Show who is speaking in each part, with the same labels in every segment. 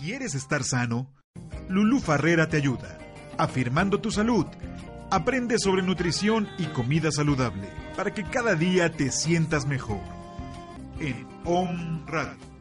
Speaker 1: ¿Quieres estar sano? Lulú Farrera te ayuda. Afirmando tu salud. Aprende sobre nutrición y comida saludable para que cada día te sientas mejor. En Om Radio.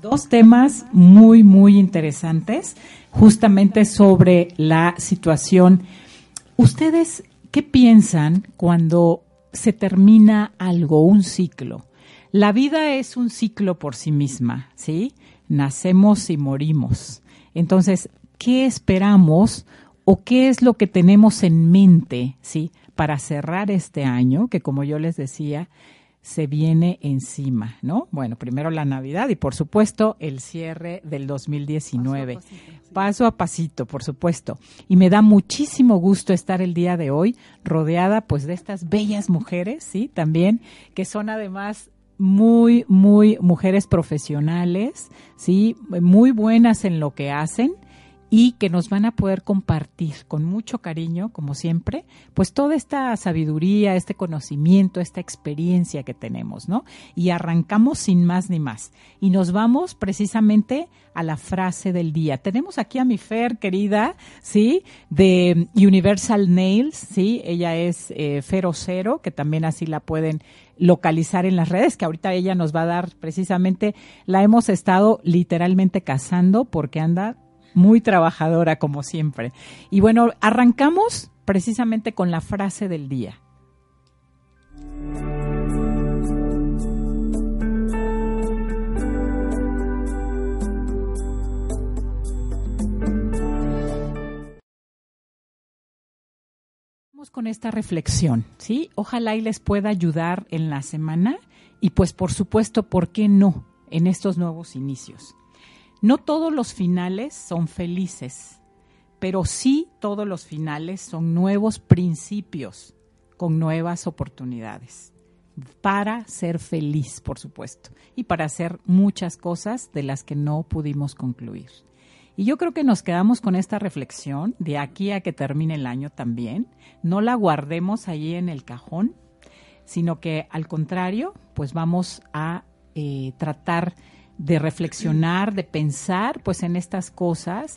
Speaker 2: Dos temas muy, muy interesantes, justamente sobre la situación. ¿Ustedes qué piensan cuando se termina algo, un ciclo? La vida es un ciclo por sí misma, ¿sí? Nacemos y morimos. Entonces, ¿qué esperamos o qué es lo que tenemos en mente, ¿sí? Para cerrar este año, que como yo les decía, se viene encima, ¿no? Bueno, primero la Navidad y por supuesto el cierre del 2019. Paso a, pasito, Paso a pasito, por supuesto. Y me da muchísimo gusto estar el día de hoy rodeada pues de estas bellas mujeres, ¿sí? También que son además muy, muy mujeres profesionales, ¿sí? Muy buenas en lo que hacen y que nos van a poder compartir con mucho cariño, como siempre, pues toda esta sabiduría, este conocimiento, esta experiencia que tenemos, ¿no? Y arrancamos sin más ni más. Y nos vamos precisamente a la frase del día. Tenemos aquí a mi Fer, querida, ¿sí? De Universal Nails, ¿sí? Ella es eh, Fero que también así la pueden localizar en las redes, que ahorita ella nos va a dar precisamente, la hemos estado literalmente cazando porque anda muy trabajadora como siempre. Y bueno, arrancamos precisamente con la frase del día. Con esta reflexión, ¿sí? Ojalá y les pueda ayudar en la semana y pues por supuesto, ¿por qué no? En estos nuevos inicios. No todos los finales son felices, pero sí todos los finales son nuevos principios con nuevas oportunidades para ser feliz, por supuesto, y para hacer muchas cosas de las que no pudimos concluir. Y yo creo que nos quedamos con esta reflexión de aquí a que termine el año también. No la guardemos allí en el cajón, sino que al contrario, pues vamos a eh, tratar de reflexionar, de pensar pues en estas cosas,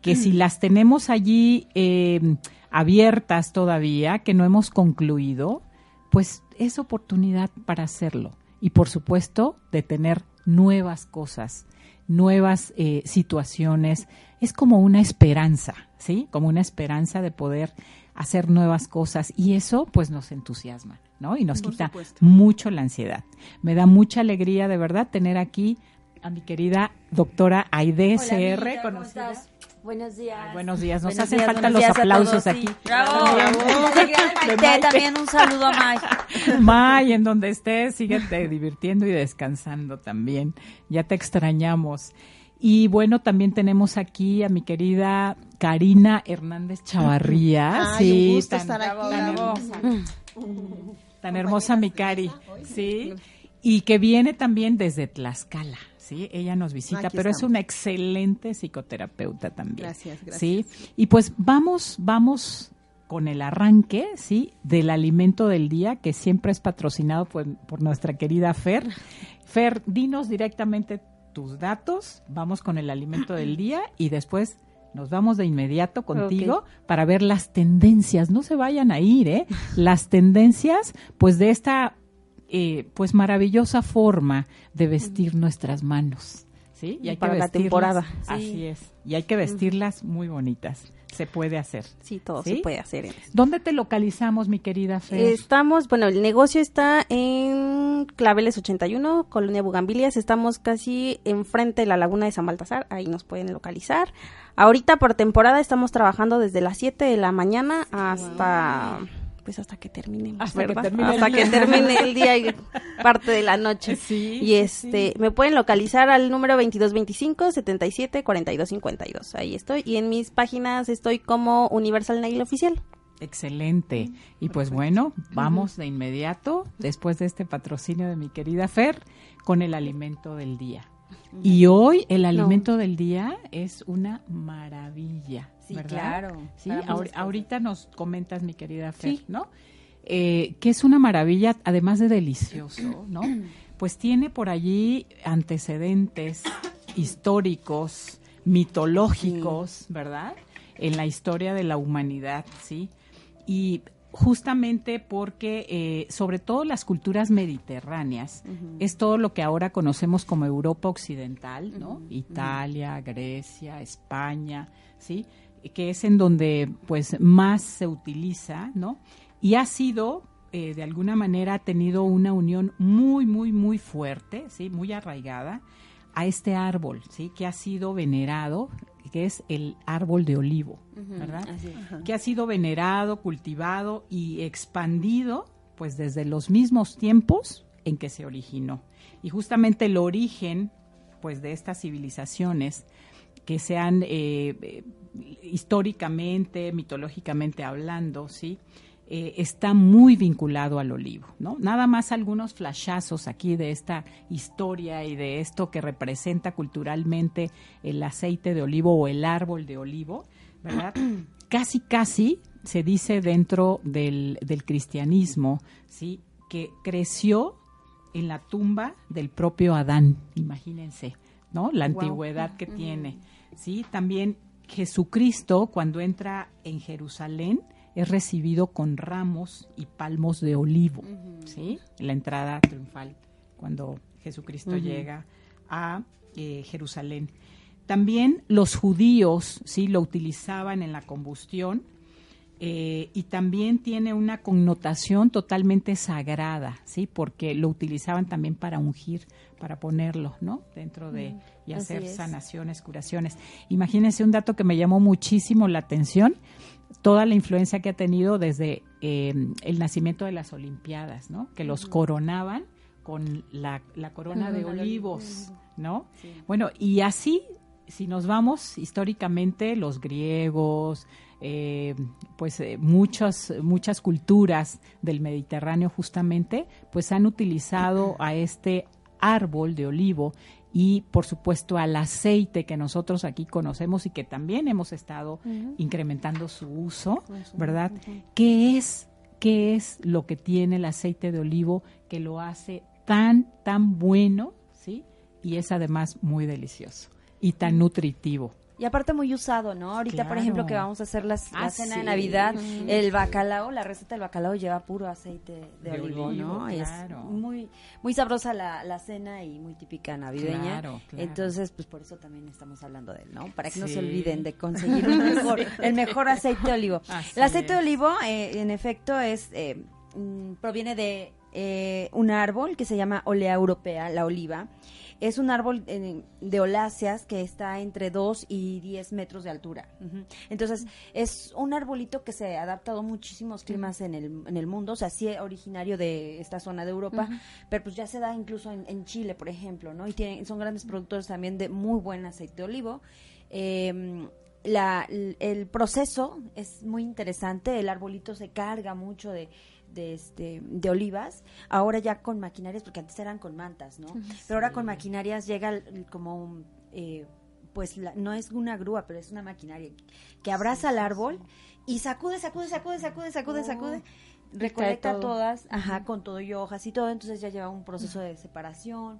Speaker 2: que si las tenemos allí eh, abiertas todavía, que no hemos concluido, pues es oportunidad para hacerlo. Y por supuesto de tener nuevas cosas, nuevas eh, situaciones. Es como una esperanza, ¿sí? Como una esperanza de poder hacer nuevas cosas y eso pues nos entusiasma, ¿no? Y nos quita mucho la ansiedad. Me da mucha alegría de verdad tener aquí a mi querida doctora Aide CR.
Speaker 3: ¿cómo estás? Buenos días.
Speaker 2: buenos días. Nos hacen falta los aplausos aquí.
Speaker 3: Bravo. también un saludo a May.
Speaker 2: May, en donde estés, síguete divirtiendo y descansando también. Ya te extrañamos. Y bueno, también tenemos aquí a mi querida Karina Hernández Chavarría.
Speaker 4: sí, un gusto estar aquí.
Speaker 2: Tan hermosa, tan hermosa mi Cari. Sí. Y que viene también desde Tlaxcala. ¿Sí? Ella nos visita, pero es una excelente psicoterapeuta también.
Speaker 4: Gracias, gracias.
Speaker 2: ¿sí? Y pues vamos, vamos con el arranque, ¿sí? Del alimento del día, que siempre es patrocinado por, por nuestra querida Fer. Fer, dinos directamente tus datos, vamos con el alimento del día y después nos vamos de inmediato contigo okay. para ver las tendencias. No se vayan a ir, ¿eh? Las tendencias, pues, de esta eh, pues maravillosa forma de vestir nuestras manos. ¿sí?
Speaker 4: Y hay Para que la temporada.
Speaker 2: Así sí. es. Y hay que vestirlas muy bonitas. Se puede hacer.
Speaker 4: Sí, todo ¿sí? se puede hacer.
Speaker 2: ¿Dónde te localizamos, mi querida Fer?
Speaker 4: Estamos, bueno, el negocio está en Claveles 81, Colonia Bugambilias. Estamos casi enfrente de la Laguna de San Baltasar. Ahí nos pueden localizar. Ahorita por temporada estamos trabajando desde las 7 de la mañana hasta... Wow pues hasta que termine,
Speaker 2: Hasta que termine el
Speaker 4: hasta
Speaker 2: día.
Speaker 4: que termine el día y parte de la noche.
Speaker 2: Sí,
Speaker 4: y
Speaker 2: sí,
Speaker 4: este, me pueden localizar al número 2225 77 42 52. Ahí estoy. Y en mis páginas estoy como Universal Nail Oficial.
Speaker 2: Excelente. Y pues bueno, vamos de inmediato, después de este patrocinio de mi querida Fer, con el alimento del día. Y hoy el alimento del día es una maravilla.
Speaker 3: Sí,
Speaker 2: ¿verdad?
Speaker 3: claro.
Speaker 2: Sí, ahor- ahorita nos comentas, mi querida Fer,
Speaker 4: Sí.
Speaker 2: ¿no? Eh, que es una maravilla, además de delicioso, ¿no? Pues tiene por allí antecedentes históricos, mitológicos, ¿verdad? En la historia de la humanidad, ¿sí? Y justamente porque, eh, sobre todo las culturas mediterráneas, es todo lo que ahora conocemos como Europa Occidental, ¿no? Italia, Grecia, España, ¿sí? Que es en donde, pues, más se utiliza, ¿no? Y ha sido, eh, de alguna manera, ha tenido una unión muy, muy, muy fuerte, ¿sí? Muy arraigada a este árbol, ¿sí? Que ha sido venerado, que es el árbol de olivo, ¿verdad?
Speaker 3: Así es.
Speaker 2: que ha sido venerado, cultivado y expandido pues desde los mismos tiempos en que se originó. Y justamente el origen pues de estas civilizaciones que se han eh, eh, históricamente, mitológicamente hablando, ¿sí? Eh, está muy vinculado al olivo, ¿no? Nada más algunos flashazos aquí de esta historia y de esto que representa culturalmente el aceite de olivo o el árbol de olivo, ¿verdad? casi, casi se dice dentro del, del cristianismo, ¿sí? Que creció en la tumba del propio Adán, imagínense, ¿no? La antigüedad que tiene, ¿sí? También Jesucristo, cuando entra en Jerusalén, es recibido con ramos y palmos de olivo, ¿sí? La entrada triunfal, cuando Jesucristo llega a eh, Jerusalén. También los judíos, ¿sí? Lo utilizaban en la combustión eh, y también tiene una connotación totalmente sagrada, ¿sí? Porque lo utilizaban también para ungir, para ponerlo, ¿no? Dentro de y
Speaker 4: así
Speaker 2: hacer
Speaker 4: es.
Speaker 2: sanaciones, curaciones. Imagínense un dato que me llamó muchísimo la atención, toda la influencia que ha tenido desde eh, el nacimiento de las Olimpiadas, ¿no? Que los coronaban con la, la corona de olivos, ¿no? Bueno, y así, si nos vamos históricamente, los griegos, eh, pues eh, muchas, muchas culturas del Mediterráneo justamente, pues han utilizado a este árbol de olivo y por supuesto al aceite que nosotros aquí conocemos y que también hemos estado incrementando su uso, ¿verdad? ¿Qué es qué es lo que tiene el aceite de olivo que lo hace tan tan bueno, ¿sí? Y es además muy delicioso y tan nutritivo.
Speaker 3: Y aparte muy usado, ¿no? Ahorita, por ejemplo, que vamos a hacer las- la
Speaker 2: Ah,
Speaker 3: cena
Speaker 2: sí.
Speaker 3: de Navidad, el bacalao, la receta del bacalao lleva puro aceite de,
Speaker 2: De
Speaker 3: olivo,
Speaker 2: olivo,
Speaker 3: ¿no?
Speaker 2: Claro.
Speaker 3: Es muy, muy sabrosa la, la cena y muy típica navideña.
Speaker 2: Claro, claro.
Speaker 3: Entonces, pues por eso también estamos hablando de él, ¿no? Para que no se olviden de conseguir un mejor- el mejor aceite de olivo.
Speaker 2: Así
Speaker 3: el aceite de olivo, eh, en efecto, es eh, mm, proviene de eh, un árbol que se llama Olea europea, la oliva. Es un árbol eh, de oláceas que está entre 2 y 10 metros de altura. Entonces, es un arbolito que se ha adaptado a muchísimos climas en el, en el mundo. O sea, sí es originario de esta zona de Europa, pero pues ya se da incluso en, en Chile, por ejemplo, ¿no? Y tienen, son grandes productores también de muy buen aceite de olivo. Eh, la, el, el proceso es muy interesante. El arbolito se carga mucho de, de, este, de olivas. Ahora ya con maquinarias, porque antes eran con mantas, ¿no? Pero ahora con maquinarias llega el- el- como un, eh, pues la- no es una grúa, pero es una maquinaria que abraza al árbol y sacude, sacude, sacude, sacude, sacude, sacude. Recolecta
Speaker 4: todo.
Speaker 3: todas, ajá, con todo y hojas y todo, entonces ya lleva un proceso de separación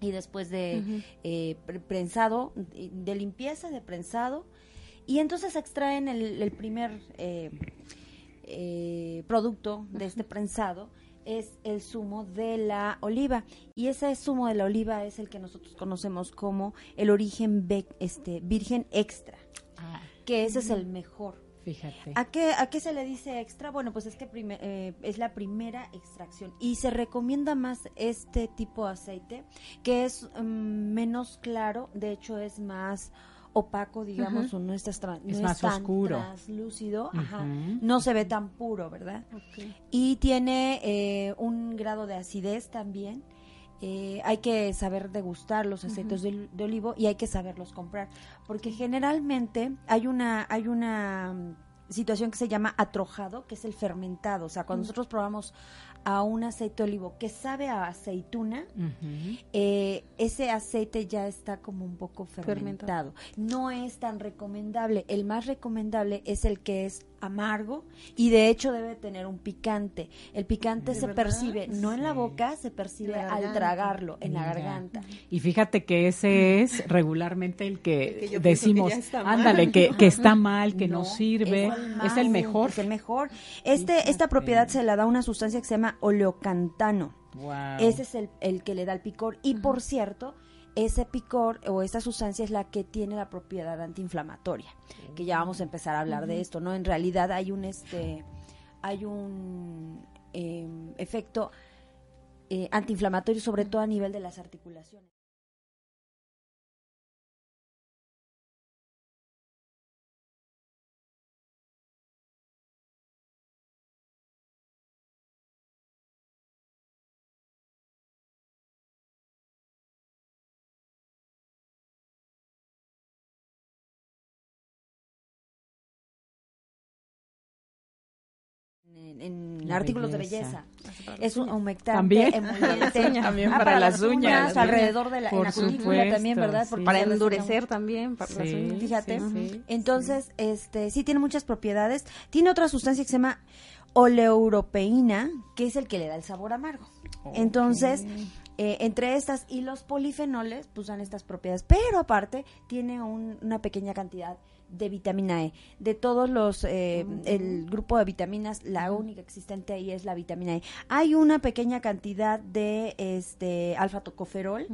Speaker 3: y después de eh, pre- prensado, de limpieza, de prensado, y entonces extraen el, el primer eh, eh, producto de este prensado es el zumo de la oliva y ese zumo de la oliva es el que nosotros conocemos como el origen este virgen extra
Speaker 2: Ah,
Speaker 3: que ese es el mejor
Speaker 2: fíjate.
Speaker 3: ¿A qué, ¿A qué se le dice extra? Bueno, pues es que eh, es la primera extracción y se recomienda más este tipo de aceite que es mm, menos claro, de hecho es más opaco, digamos, o no es, tan,
Speaker 2: Es
Speaker 3: no
Speaker 2: más
Speaker 3: tan
Speaker 2: oscuro.
Speaker 3: translúcido, ajá,
Speaker 2: Ujú.
Speaker 3: no se ve tan puro, ¿verdad? Y tiene eh, un grado de acidez también. Eh, hay que saber degustar los aceites de, de olivo y hay que saberlos comprar, porque generalmente hay una hay una mm, situación que se llama atrojado, que es el fermentado, o sea, cuando nosotros probamos a un aceite de olivo que sabe a aceituna, eh, ese aceite ya está como un poco fermentado.
Speaker 4: Fermentado.
Speaker 3: No es tan recomendable. El más recomendable es el que es amargo y de hecho debe tener un picante. El picante se percibe no en la boca, se percibe al tragarlo, en la garganta.
Speaker 2: Y fíjate que ese es regularmente el que,
Speaker 4: El
Speaker 2: decimos,
Speaker 4: que ya está mal.
Speaker 2: ándale, que, que está mal, que no,
Speaker 3: No,
Speaker 2: sirve,
Speaker 3: es el,
Speaker 2: es
Speaker 3: más,
Speaker 2: el mejor.
Speaker 3: Es el mejor. Este, esta propiedad se la da una sustancia que se llama oleocantano.
Speaker 2: Wow.
Speaker 3: Ese es el, el que le da el picor. Y por cierto, ese picor o esa sustancia es la que tiene la propiedad antiinflamatoria. Que ya vamos a empezar a hablar de esto, ¿no? En realidad hay un este hay un eh, efecto eh, antiinflamatorio, sobre todo a nivel de las articulaciones. En, en
Speaker 2: La
Speaker 3: artículos
Speaker 2: belleza.
Speaker 3: de belleza. Es un humectante,
Speaker 2: También.
Speaker 3: emoliente.
Speaker 2: También
Speaker 3: Ah,
Speaker 2: para las uñas.
Speaker 3: uñas, alrededor de la, en
Speaker 2: Por
Speaker 3: la cutícula
Speaker 2: supuesto,
Speaker 3: también, ¿verdad?
Speaker 2: sí.
Speaker 4: Para endurecer también. Para las uñas.
Speaker 3: Fíjate.
Speaker 2: sí, sí,
Speaker 3: Entonces, este, sí tiene muchas propiedades. Tiene otra sustancia que se llama oleuropeína, que es el que le da el sabor amargo. Entonces, eh, entre estas y los polifenoles, pues dan estas propiedades. Pero aparte, tiene un- una pequeña cantidad de vitamina E. De todos los, eh, el grupo de vitaminas, la única existente ahí es la vitamina E. Hay una pequeña cantidad de este alfa-tocoferol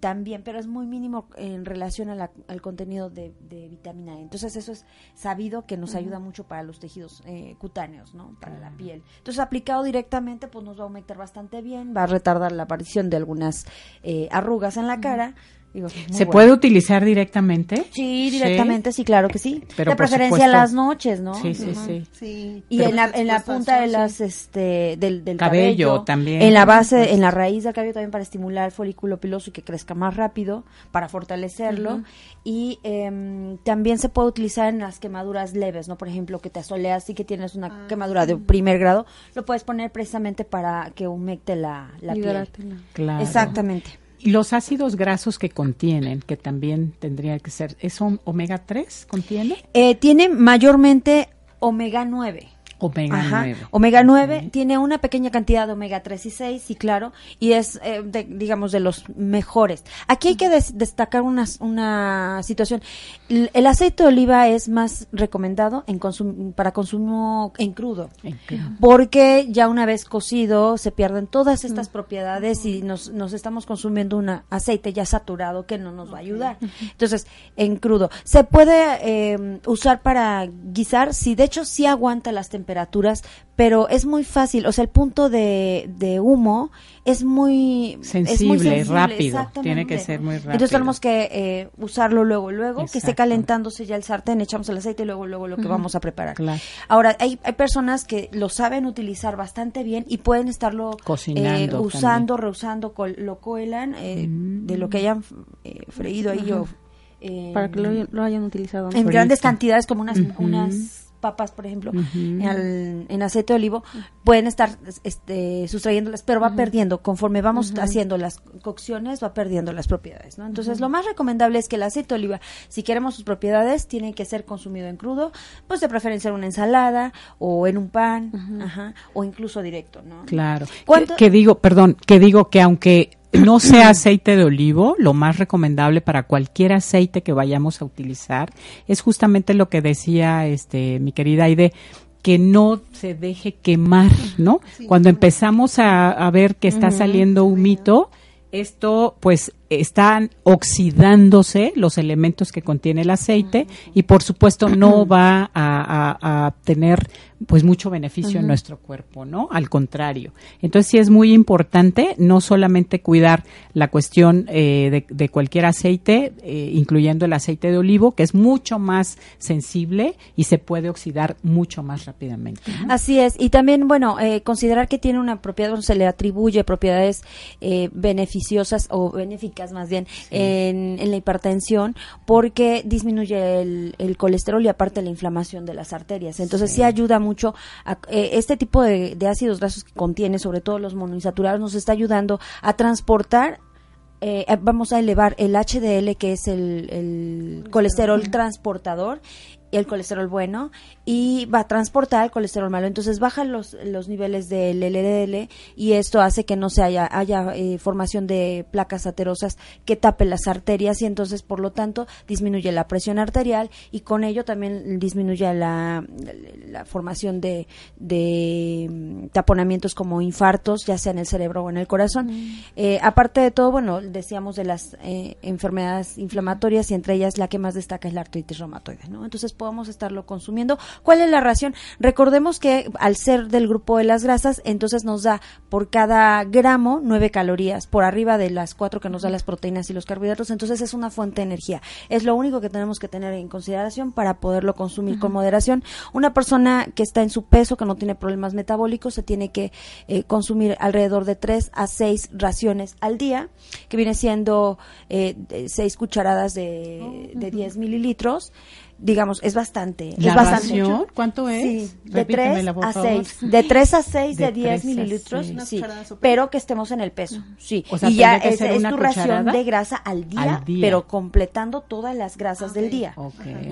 Speaker 3: también, pero es muy mínimo en relación a la- al contenido de, de vitamina E. Entonces eso es sabido que nos ayuda mucho para los tejidos eh, cutáneos, ¿no? Para la piel. Entonces aplicado directamente, pues nos va a aumentar bastante bien, va a retardar la aparición de algunas eh, arrugas en la cara. Digo,
Speaker 2: ¿Se
Speaker 3: bueno.
Speaker 2: puede utilizar directamente?
Speaker 3: Sí, directamente, sí, claro que sí.
Speaker 2: Pero
Speaker 3: de preferencia
Speaker 2: supuesto-
Speaker 3: las noches, ¿no?
Speaker 2: Sí, sí, sí.
Speaker 4: Sí.
Speaker 3: Y
Speaker 4: Pero
Speaker 3: en la,
Speaker 4: pues
Speaker 3: en la
Speaker 4: al
Speaker 3: punta de
Speaker 4: sol,
Speaker 3: las,
Speaker 4: sí.
Speaker 3: este, del, del
Speaker 2: Cabello
Speaker 3: cabello,
Speaker 2: también.
Speaker 3: en la base, en la raíz del cabello también para estimular el folículo piloso y que crezca más rápido, para fortalecerlo. Y em, también se puede utilizar en las quemaduras leves, ¿no? Por ejemplo, que te asoleas y que tienes una quemadura de primer grado, lo puedes poner precisamente para que humecte la, la piel.
Speaker 2: Claro.
Speaker 3: Exactamente.
Speaker 2: Los ácidos grasos que contienen, que también tendría que ser, ¿es om- omega 3 contiene?
Speaker 3: Eh, tiene mayormente omega 9.
Speaker 2: Omega
Speaker 3: Ajá.
Speaker 2: 9.
Speaker 3: Omega 9 tiene una pequeña cantidad de omega 3 y 6, sí, claro, y es, eh, de- digamos, de los mejores. Aquí hay que des- destacar una, una situación. L- El aceite de oliva es más recomendado en consum- para consumo en crudo. Porque ya una vez cocido se pierden todas estas propiedades y nos, nos estamos consumiendo un aceite ya saturado que no nos va a ayudar. Entonces, en crudo. Se puede eh, usar para guisar, sí, de hecho sí aguanta las temperaturas, pero es muy fácil. O sea, el punto de, de humo es muy es muy
Speaker 2: Sensible, rápido.
Speaker 3: exactamente.
Speaker 2: Tiene que ser muy rápido.
Speaker 3: Entonces tenemos que eh, usarlo luego, luego, que esté calentándose ya el sartén, echamos el aceite y luego, luego lo que vamos a preparar.
Speaker 2: Claro.
Speaker 3: Ahora, hay, hay personas que lo saben utilizar bastante bien y pueden estarlo
Speaker 2: Cocinando
Speaker 3: eh, usando, reusando, col- lo cuelan eh,
Speaker 2: Mm.
Speaker 3: de lo que hayan eh, freído ahí o eh,
Speaker 4: Para que lo, lo hayan utilizado.
Speaker 3: en grandes cantidades como unas papas, por ejemplo, al- en aceite de olivo, pueden estar este, sustrayéndolas, pero va perdiendo, conforme vamos haciendo las cocciones, va perdiendo las propiedades, ¿no? Entonces, lo más recomendable es que el aceite de oliva, si queremos sus propiedades, tiene que ser consumido en crudo, pues de preferencia en una ensalada, o en un pan, ajá, o incluso directo, ¿no?
Speaker 2: Claro.
Speaker 3: ¿Cuánto-
Speaker 2: Que, que digo, perdón, que digo que aunque no sea aceite de olivo, lo más recomendable para cualquier aceite que vayamos a utilizar. Es justamente lo que decía este mi querida Aide que no se deje quemar, ¿no? Cuando empezamos a, a ver que está saliendo humito, esto pues están oxidándose los elementos que contiene el aceite y por supuesto no va a, a tener pues mucho beneficio en nuestro cuerpo, ¿no? Al contrario. Entonces sí es muy importante no solamente cuidar la cuestión eh, de, cualquier aceite, eh, incluyendo el aceite de olivo, que es mucho más sensible y se puede oxidar mucho más rápidamente.
Speaker 3: Así es. Y también, bueno, eh, considerar que tiene una propiedad, se le atribuye propiedades beneficiosas o benéficas más bien en, la hipertensión, porque disminuye el, colesterol y aparte la inflamación de las arterias. Entonces sí, sí ayuda mucho. Eh, este tipo de, ácidos grasos que contiene, sobre todo los monoinsaturados, nos está ayudando a transportar eh, vamos a elevar el HDL, que es el colesterol transportador, el colesterol bueno y va a transportar el colesterol malo. Entonces bajan los, los niveles del LDL y esto hace que no se haya, haya eh, formación de placas aterosas que tapen las arterias y entonces por lo tanto disminuye la presión arterial y con ello también disminuye la, la formación de, de mm, taponamientos como infartos, ya sea en el cerebro o en el corazón. Eh, aparte de todo, bueno, decíamos de las eh, enfermedades inflamatorias y entre ellas la que más destaca es la artritis reumatoide, ¿no? Entonces podemos estarlo consumiendo. ¿Cuál es la ración? Recordemos que al ser del grupo de las grasas, entonces nos da por cada gramo nueve calorías, por arriba de las cuatro que nos da las proteínas y los carbohidratos, entonces es una fuente de energía. Es lo único que tenemos que tener en consideración para poderlo consumir con moderación. Una persona que está en su peso, que no tiene problemas metabólicos, se tiene que eh, consumir alrededor de tres a seis raciones al día, que viene siendo eh, seis cucharadas de, de 10 mililitros digamos, es bastante.
Speaker 2: ¿La
Speaker 3: es bastante.
Speaker 2: ¿Cuánto es?
Speaker 3: Sí, de 3 a 6. De 3 a 6 de, 10 mililitros, sí. Pero que estemos en el peso, sí. y ya es, tu ración de grasa al día, pero completando todas las grasas del día.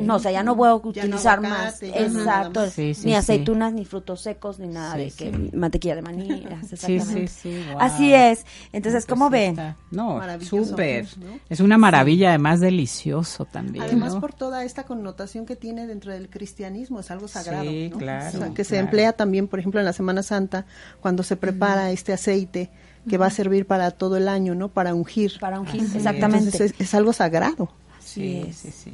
Speaker 3: No, o sea, ya no voy a utilizar más. Exacto. ni aceitunas, ni frutos secos, ni nada de que mantequilla de maní. Exactamente. Así es. Entonces, ¿cómo ven?
Speaker 2: No, súper. Es una maravilla, además delicioso también.
Speaker 5: Además, por toda esta connotación que tiene dentro del cristianismo, es algo sagrado.
Speaker 2: que
Speaker 5: se emplea también, por ejemplo, en la Semana Santa, cuando se prepara este aceite que va a servir para todo el año, ¿no? Para ungir.
Speaker 3: Para ungir, exactamente.
Speaker 5: es, algo sagrado.
Speaker 2: Sí, sí, sí.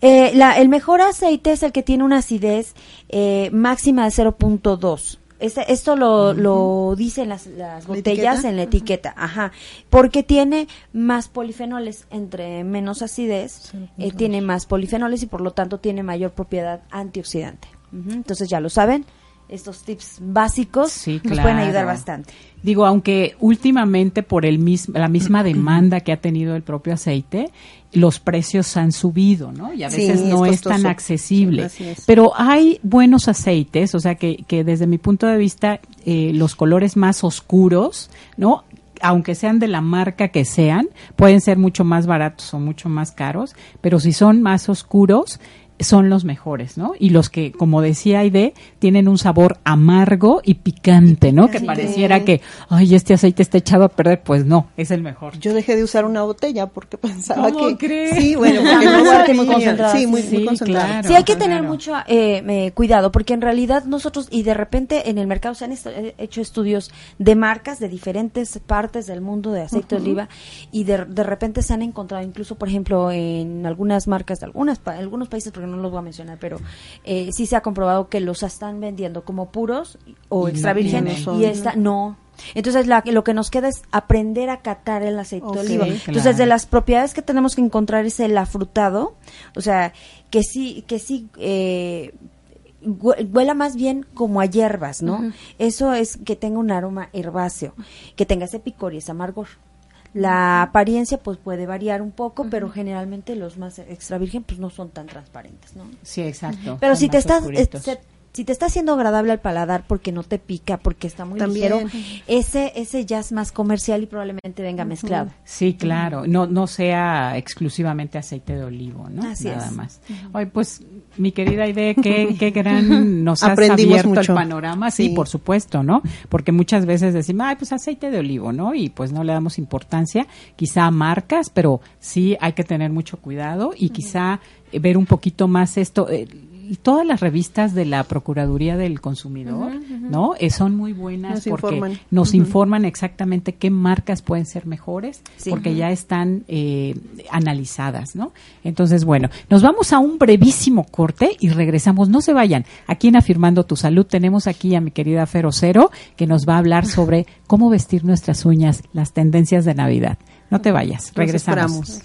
Speaker 3: Eh, el mejor aceite es el que tiene una acidez eh, máxima de 0.2 esto lo, lo dicen las, las botellas en la etiqueta, ajá, porque tiene más polifenoles, entre menos acidez, eh, tiene más polifenoles y por lo tanto tiene mayor propiedad antioxidante. Entonces ya lo saben, estos tips básicos nos pueden ayudar bastante.
Speaker 2: Digo, aunque últimamente por el la misma demanda que ha tenido el propio aceite, los precios han subido, ¿no? Y a veces no es, tan accesible. Pero hay buenos aceites, o sea que, que desde mi punto de vista, eh, los colores más oscuros, ¿no? aunque sean de la marca que sean, pueden ser mucho más baratos o mucho más caros, pero si son más oscuros, son los mejores, ¿no? Y los que, como decía Aide, tienen un sabor amargo y picante, ¿no? Que pareciera que, ay, este aceite está echado a perder, pues no, es el mejor.
Speaker 5: Yo dejé de usar una botella porque pensaba
Speaker 2: ¿Cómo
Speaker 5: que
Speaker 2: crees?
Speaker 5: sí, bueno, porque no muy concentrado. Sí, muy, sí, concentrado.
Speaker 3: sí, hay que tener mucho eh, eh, cuidado porque en realidad nosotros y de repente en el mercado se han eh, hecho estudios de marcas de diferentes partes del mundo de aceite de oliva y de, de repente se han encontrado incluso, por ejemplo, en algunas marcas de algunas algunos países porque no los voy a mencionar, pero eh, sí se ha comprobado que los están vendiendo como puros o extra vírgenes y esta no. Entonces la, lo que nos queda es aprender a catar el aceite de oliva. Entonces de las propiedades que tenemos que encontrar es el afrutado, o sea, que sí, que sí eh, huela más bien como a hierbas, ¿no? Eso es que tenga un aroma herbáceo, que tenga ese picor y ese amargor. La apariencia pues puede variar un poco, pero generalmente los más extra virgen pues no son tan transparentes, ¿no?
Speaker 2: Sí, exacto.
Speaker 3: Pero si te estás si te está haciendo agradable al paladar porque no te pica, porque está muy ligero, ese ese ya es más comercial y probablemente venga mezclado.
Speaker 2: Sí, claro, no no sea exclusivamente aceite de olivo, ¿no? Así Nada más. Hoy pues mi querida idea, qué, qué gran nos has abierto el panorama, sí, por supuesto, ¿no? Porque muchas veces decimos, ay, pues aceite de olivo, ¿no? Y pues no le damos importancia, quizá a marcas, pero sí hay que tener mucho cuidado y quizá ver un poquito más esto. Eh, todas las revistas de la Procuraduría del Consumidor, ¿no? Eh, son muy buenas
Speaker 5: Nos
Speaker 2: porque
Speaker 5: informan.
Speaker 2: nos informan exactamente qué marcas pueden ser mejores,
Speaker 3: Sí.
Speaker 2: porque ya están eh, analizadas, ¿no? Entonces, bueno, nos vamos a un brevísimo corte y regresamos. No se vayan. Aquí en Afirmando tu Salud tenemos aquí a mi querida Fero Cero, que nos va a hablar sobre cómo vestir nuestras uñas, las tendencias de Navidad. No te vayas, regresamos.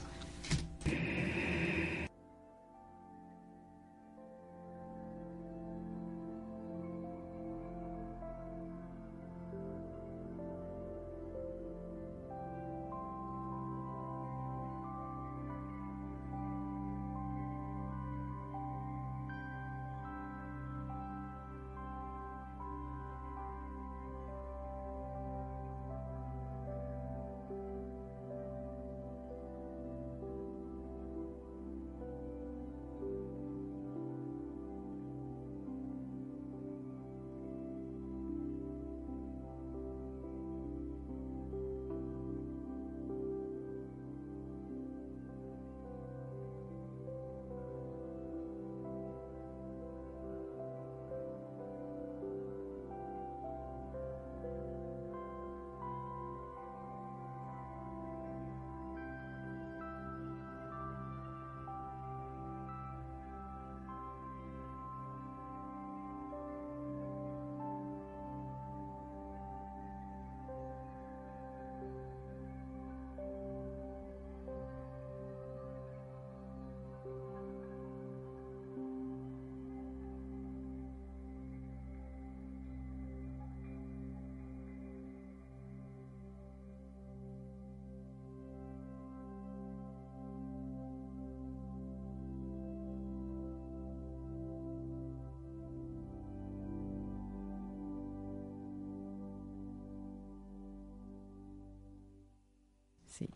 Speaker 2: Sí.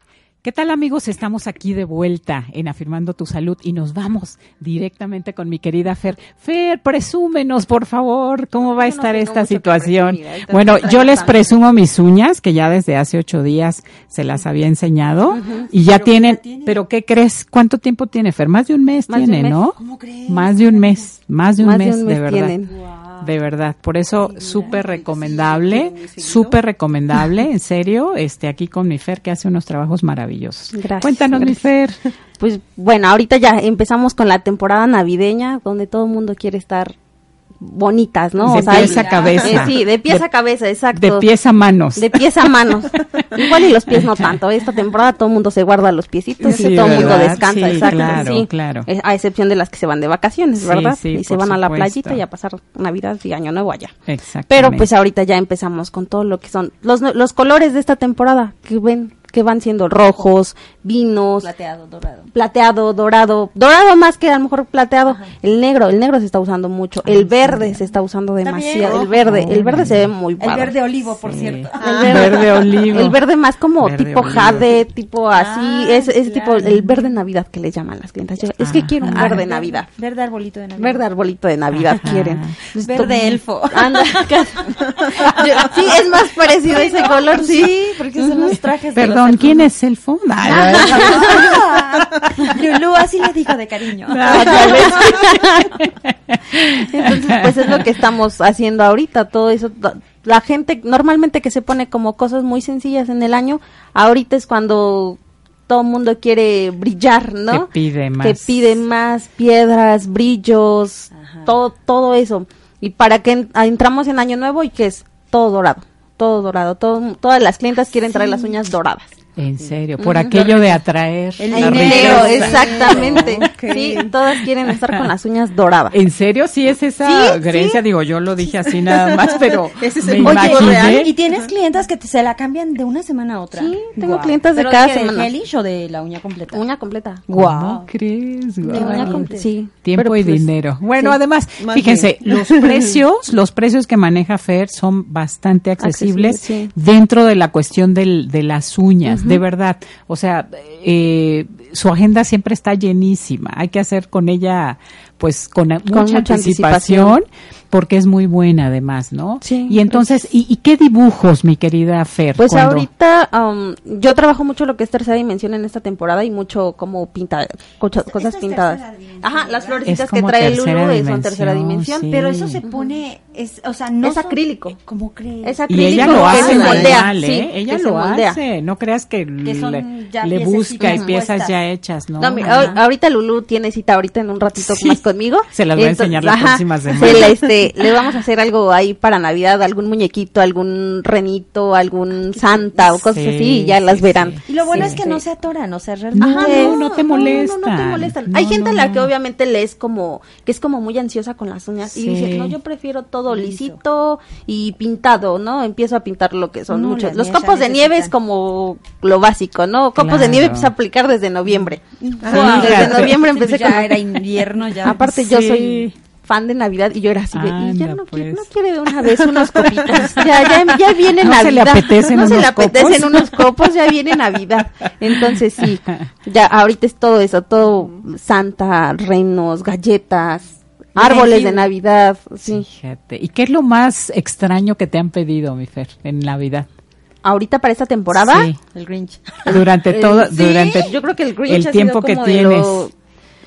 Speaker 2: ¿Qué tal amigos? Estamos aquí de vuelta en Afirmando tu Salud y nos vamos directamente con mi querida Fer. Fer, presúmenos, por favor, cómo va a
Speaker 4: no
Speaker 2: estar esta situación. Bueno, yo les presumo mis uñas, que ya desde hace ocho días se las había enseñado y ya tienen, pero ¿qué crees? ¿Cuánto tiempo tiene Fer? Más de un mes
Speaker 4: Más de un
Speaker 2: tiene,
Speaker 4: mes.
Speaker 2: ¿no?
Speaker 3: ¿Cómo crees?
Speaker 2: Más de un mes, más de un
Speaker 4: Más de
Speaker 2: mes, de verdad.
Speaker 4: tienen.
Speaker 2: De verdad, por eso súper recomendable, súper recomendable, en serio, este aquí con mi Fer que hace unos trabajos maravillosos.
Speaker 4: Gracias,
Speaker 2: Cuéntanos, mi Fer.
Speaker 4: Pues bueno, ahorita ya empezamos con la temporada navideña, donde todo el mundo quiere estar bonitas, ¿no?
Speaker 2: De pies a
Speaker 4: eh,
Speaker 2: cabeza.
Speaker 4: sí, de pies
Speaker 2: De-
Speaker 4: a cabeza, exacto.
Speaker 2: De pies a manos.
Speaker 4: De pies a manos. Igual y los pies no tanto. Esta temporada todo el mundo se guarda los piecitos
Speaker 2: Sí,
Speaker 4: y todo el mundo descansa,
Speaker 2: Sí,
Speaker 4: exacto.
Speaker 2: claro,
Speaker 4: sí.
Speaker 2: claro.
Speaker 4: Eh, A excepción de las que se van de vacaciones, ¿verdad?
Speaker 2: sí,
Speaker 4: y se van a la playita y a pasar Navidad y Año Nuevo allá.
Speaker 2: Exactamente.
Speaker 4: Pero pues ahorita ya empezamos con todo lo que son los, los colores de esta temporada que ven que van siendo rojos, vinos,
Speaker 3: Plateado, dorado.
Speaker 4: plateado, dorado, dorado más que a lo mejor plateado, el negro, el negro se está usando mucho, el verde se está usando
Speaker 3: También.
Speaker 4: demasiado, el verde, el verde se ve muy
Speaker 3: El
Speaker 4: padre.
Speaker 3: verde olivo, por
Speaker 2: Sí.
Speaker 3: cierto.
Speaker 4: El
Speaker 2: verde olivo.
Speaker 4: El verde más como
Speaker 2: Verde
Speaker 4: tipo
Speaker 2: olivo.
Speaker 4: jade, tipo así,
Speaker 3: Ah,
Speaker 4: ese, ese tipo, el verde navidad que le llaman las clientas. Yo, es que
Speaker 2: Ah.
Speaker 4: quiero un
Speaker 2: Ah,
Speaker 4: verde navidad.
Speaker 3: Verde arbolito de Navidad.
Speaker 4: Verde arbolito de Navidad
Speaker 2: Ajá.
Speaker 4: quieren.
Speaker 3: Verde elfo.
Speaker 4: Anda, sí, es más parecido a ese color, sí.
Speaker 3: Sí, porque son los trajes de
Speaker 2: Perdón,
Speaker 3: los
Speaker 2: ¿quién es el fondo?
Speaker 3: elfos. Lulú así le dijo de cariño.
Speaker 4: Entonces, pues es lo que estamos haciendo ahorita, todo eso. La gente normalmente que se pone como cosas muy sencillas en el año, ahorita es cuando todo el mundo quiere brillar, ¿no?
Speaker 2: Que pide más.
Speaker 4: Que pide más piedras, brillos, todo, todo eso. Y para que en- entramos en año nuevo y que es todo dorado, todo dorado, todo, todas las clientas quieren traer las uñas doradas.
Speaker 2: En serio, por aquello de atraer
Speaker 3: El dinero,
Speaker 4: exactamente. Sí, todas quieren estar con las uñas doradas.
Speaker 2: ¿En serio? Sí es esa
Speaker 4: Sí,
Speaker 2: creencia,
Speaker 4: sí.
Speaker 2: digo, yo lo dije así nada más, pero
Speaker 5: Ese es
Speaker 2: me
Speaker 5: el motivo
Speaker 2: imaginé.
Speaker 5: real.
Speaker 3: Y tienes clientas que te- se la cambian de una semana a otra.
Speaker 4: Sí, tengo
Speaker 3: Guau.
Speaker 4: clientas de
Speaker 3: ¿Pero
Speaker 4: cada semana.
Speaker 3: ¿De gelish o de la uña completa?
Speaker 4: Uña completa.
Speaker 2: ¿Cómo crees?
Speaker 4: De
Speaker 2: Guau.
Speaker 4: uña completa. Sí.
Speaker 2: Tiempo
Speaker 4: Pero,
Speaker 2: y
Speaker 4: pues,
Speaker 2: dinero. Bueno,
Speaker 4: sí.
Speaker 2: además,
Speaker 5: Más
Speaker 2: fíjense, los precios, los precios que maneja Fer son bastante accesibles
Speaker 4: Accesibles, sí.
Speaker 2: dentro de la cuestión del, de las uñas, de verdad. O sea, eh, su agenda siempre está llenísima. Hay que hacer con ella pues con, mucha,
Speaker 4: mucha
Speaker 2: anticipación,
Speaker 4: anticipación.
Speaker 2: porque es muy buena además, ¿no?
Speaker 4: Sí,
Speaker 2: Y entonces, ¿y, y qué dibujos, mi querida Fer?
Speaker 4: Pues
Speaker 2: cuando-
Speaker 4: ahorita um, yo trabajo mucho lo que es tercera dimensión en esta temporada y mucho como pinta cocha- cosas pintadas. Ajá, las florecitas que trae Lulu son tercera
Speaker 2: dimensión, sí.
Speaker 3: Pero eso se pone, es, o sea, no
Speaker 4: Es
Speaker 3: son-
Speaker 4: acrílico.
Speaker 3: ¿Cómo crees?
Speaker 4: Es
Speaker 2: Y
Speaker 4: acrílico
Speaker 2: ella lo
Speaker 4: que
Speaker 2: hace
Speaker 4: se moldea,
Speaker 2: ¿eh?
Speaker 4: sí,
Speaker 2: ella lo
Speaker 4: moldea.
Speaker 2: hace. No creas que, le, busca y piezas ya hechas, ¿no?
Speaker 4: No, ahorita Lulu tiene cita ahorita en un ratito
Speaker 2: Sí.
Speaker 4: más conmigo.
Speaker 2: Se las voy a enseñar la próxima semana.
Speaker 4: se la, este, le vamos a hacer algo ahí para Navidad, algún muñequito, algún renito, algún santa o cosas
Speaker 2: Sí,
Speaker 4: así, y ya
Speaker 2: sí,
Speaker 4: las verán.
Speaker 3: Y lo bueno
Speaker 2: Sí.
Speaker 3: es que no se atoran, o sea, realmente...
Speaker 2: No, no, no te
Speaker 4: No, no te
Speaker 2: molestan.
Speaker 4: molestan.
Speaker 2: No,
Speaker 4: Hay gente
Speaker 2: no,
Speaker 4: a la
Speaker 2: no.
Speaker 4: que obviamente le es como, que es como muy ansiosa con las uñas
Speaker 2: Sí.
Speaker 4: y dice, no, yo prefiero todo lisito y pintado, ¿no? Empiezo a pintar lo que son
Speaker 3: No,
Speaker 4: muchos. Los copos de nieve es como lo básico, ¿no? Copos de nieve empecé a aplicar desde noviembre.
Speaker 3: Wow,
Speaker 4: desde noviembre
Speaker 3: Sí,
Speaker 4: empecé
Speaker 3: ya
Speaker 4: con...
Speaker 3: era invierno, ya.
Speaker 4: Aparte yo
Speaker 2: Sí.
Speaker 4: soy fan de Navidad y yo era así de, y ya
Speaker 2: Anda,
Speaker 4: no,
Speaker 2: pues.
Speaker 4: quiere, no quiere de una vez unos copitos. Ya, ya, ya viene
Speaker 2: ¿No se le
Speaker 4: Navidad.
Speaker 2: apetecen
Speaker 4: no se le
Speaker 2: unos
Speaker 4: apetecen
Speaker 2: copos?
Speaker 4: unos copos, ya viene Navidad. Entonces sí, ya ahorita es todo eso, todo Santa, renos, galletas, árboles de Navidad, sí.
Speaker 2: Fíjate. ¿Y qué es lo más extraño que te han pedido, mi Fer, en Navidad?
Speaker 4: Ahorita para esta temporada,
Speaker 2: Sí.
Speaker 3: El Grinch.
Speaker 2: Durante todo,
Speaker 4: sí,
Speaker 2: durante
Speaker 4: yo creo que el Grinch
Speaker 2: el
Speaker 4: ha
Speaker 2: tiempo
Speaker 4: sido
Speaker 2: que
Speaker 4: como de
Speaker 2: tienes.
Speaker 4: lo-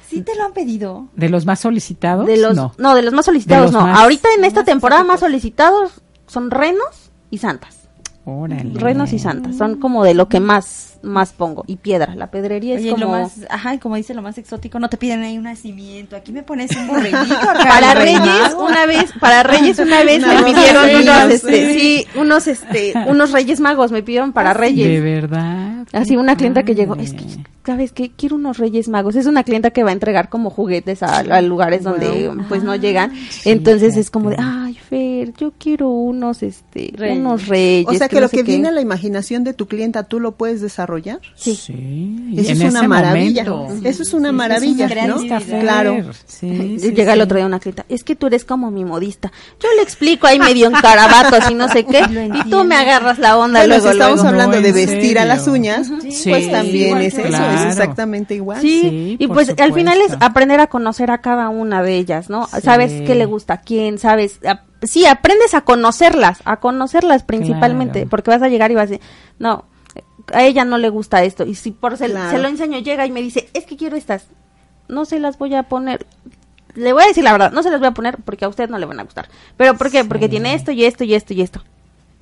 Speaker 3: Sí te lo han pedido.
Speaker 2: ¿De los más solicitados?
Speaker 4: De los,
Speaker 2: no.
Speaker 4: no. de los más solicitados
Speaker 2: los
Speaker 4: no.
Speaker 2: más-
Speaker 4: Ahorita en esta temporada más solicitados son renos y santas.
Speaker 2: Órale.
Speaker 4: Renos y santas, son como de lo que más más pongo. Y piedra, la pedrería
Speaker 3: Oye,
Speaker 4: es como...
Speaker 3: lo más, ajá, y como dice lo más exótico, no te piden ahí un nacimiento. Aquí me pones un borreguito.
Speaker 4: Para Reyes una vez, para Reyes una vez me pidieron unos, este, sí, unos, este, unos Reyes Magos me pidieron para
Speaker 2: De
Speaker 4: Reyes.
Speaker 2: verdad.
Speaker 4: Así una clienta que llegó, es que, ¿sabes qué? Quiero unos Reyes Magos. Es una clienta que va a entregar como juguetes a, a lugares donde pues no llegan. Entonces es como de, ay, Fer, yo quiero unos, este,
Speaker 3: Reyes.
Speaker 4: unos Reyes.
Speaker 5: O sea que
Speaker 4: no
Speaker 5: lo
Speaker 4: sé
Speaker 5: que
Speaker 4: qué".
Speaker 5: viene a la imaginación de tu clienta, tú lo puedes desarrollar.
Speaker 4: Sí.
Speaker 2: Sí.
Speaker 5: Eso
Speaker 2: en
Speaker 5: es una
Speaker 2: ese
Speaker 5: maravilla. Eso es una maravilla,
Speaker 3: es una
Speaker 5: ¿no?
Speaker 2: Fer.
Speaker 5: Claro.
Speaker 2: Sí, sí,
Speaker 4: Llega el otro día una clienta, es que tú eres como mi modista. Yo le explico ahí medio en carabatos y no sé qué, y tú me agarras la onda
Speaker 5: Bueno,
Speaker 4: luego,
Speaker 5: si estamos
Speaker 4: luego.
Speaker 5: hablando
Speaker 2: No,
Speaker 5: de
Speaker 2: ¿en
Speaker 5: vestir a las uñas,
Speaker 2: Sí,
Speaker 5: pues también es eso,
Speaker 2: claro.
Speaker 5: es exactamente igual.
Speaker 4: Sí,
Speaker 2: Sí,
Speaker 4: y pues al final es aprender a conocer a cada una de ellas, ¿no?
Speaker 2: Sí.
Speaker 4: Sabes qué le gusta a quién, sabes, a- sí, aprendes a conocerlas, a conocerlas principalmente,
Speaker 2: Claro.
Speaker 4: porque vas a llegar y vas a decir, no, a ella no le gusta esto, y si por se,
Speaker 5: Claro.
Speaker 4: se lo enseño, llega y me dice, es que quiero estas, no se las voy a poner. Le voy a decir la verdad, no se las voy a poner porque a usted no le van a gustar. ¿Pero por qué? Porque tiene esto y esto y esto y esto.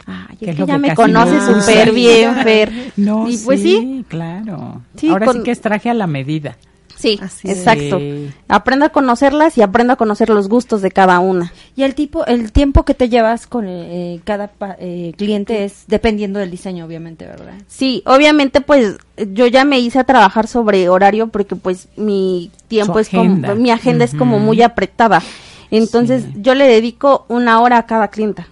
Speaker 4: Ay, es
Speaker 2: es
Speaker 4: que ya me conoce
Speaker 5: no
Speaker 4: súper bien, Fer.
Speaker 2: No,
Speaker 4: y pues sí,
Speaker 2: claro.
Speaker 4: Sí,
Speaker 2: Ahora
Speaker 4: con-
Speaker 2: sí que es traje a la medida.
Speaker 4: Sí,
Speaker 5: Así
Speaker 4: exacto.
Speaker 2: Sí.
Speaker 4: Aprendo a conocerlas y aprendo a conocer los gustos de cada una.
Speaker 3: Y el tipo, el tiempo que te llevas con eh, cada pa- eh, cliente es dependiendo del diseño, obviamente, ¿verdad?
Speaker 4: Sí, obviamente pues yo ya me hice a trabajar sobre horario porque pues mi tiempo
Speaker 2: Su
Speaker 4: es como,
Speaker 2: agenda.
Speaker 4: mi agenda es como muy apretada. Entonces
Speaker 2: Sí.
Speaker 4: yo le dedico una hora a cada clienta.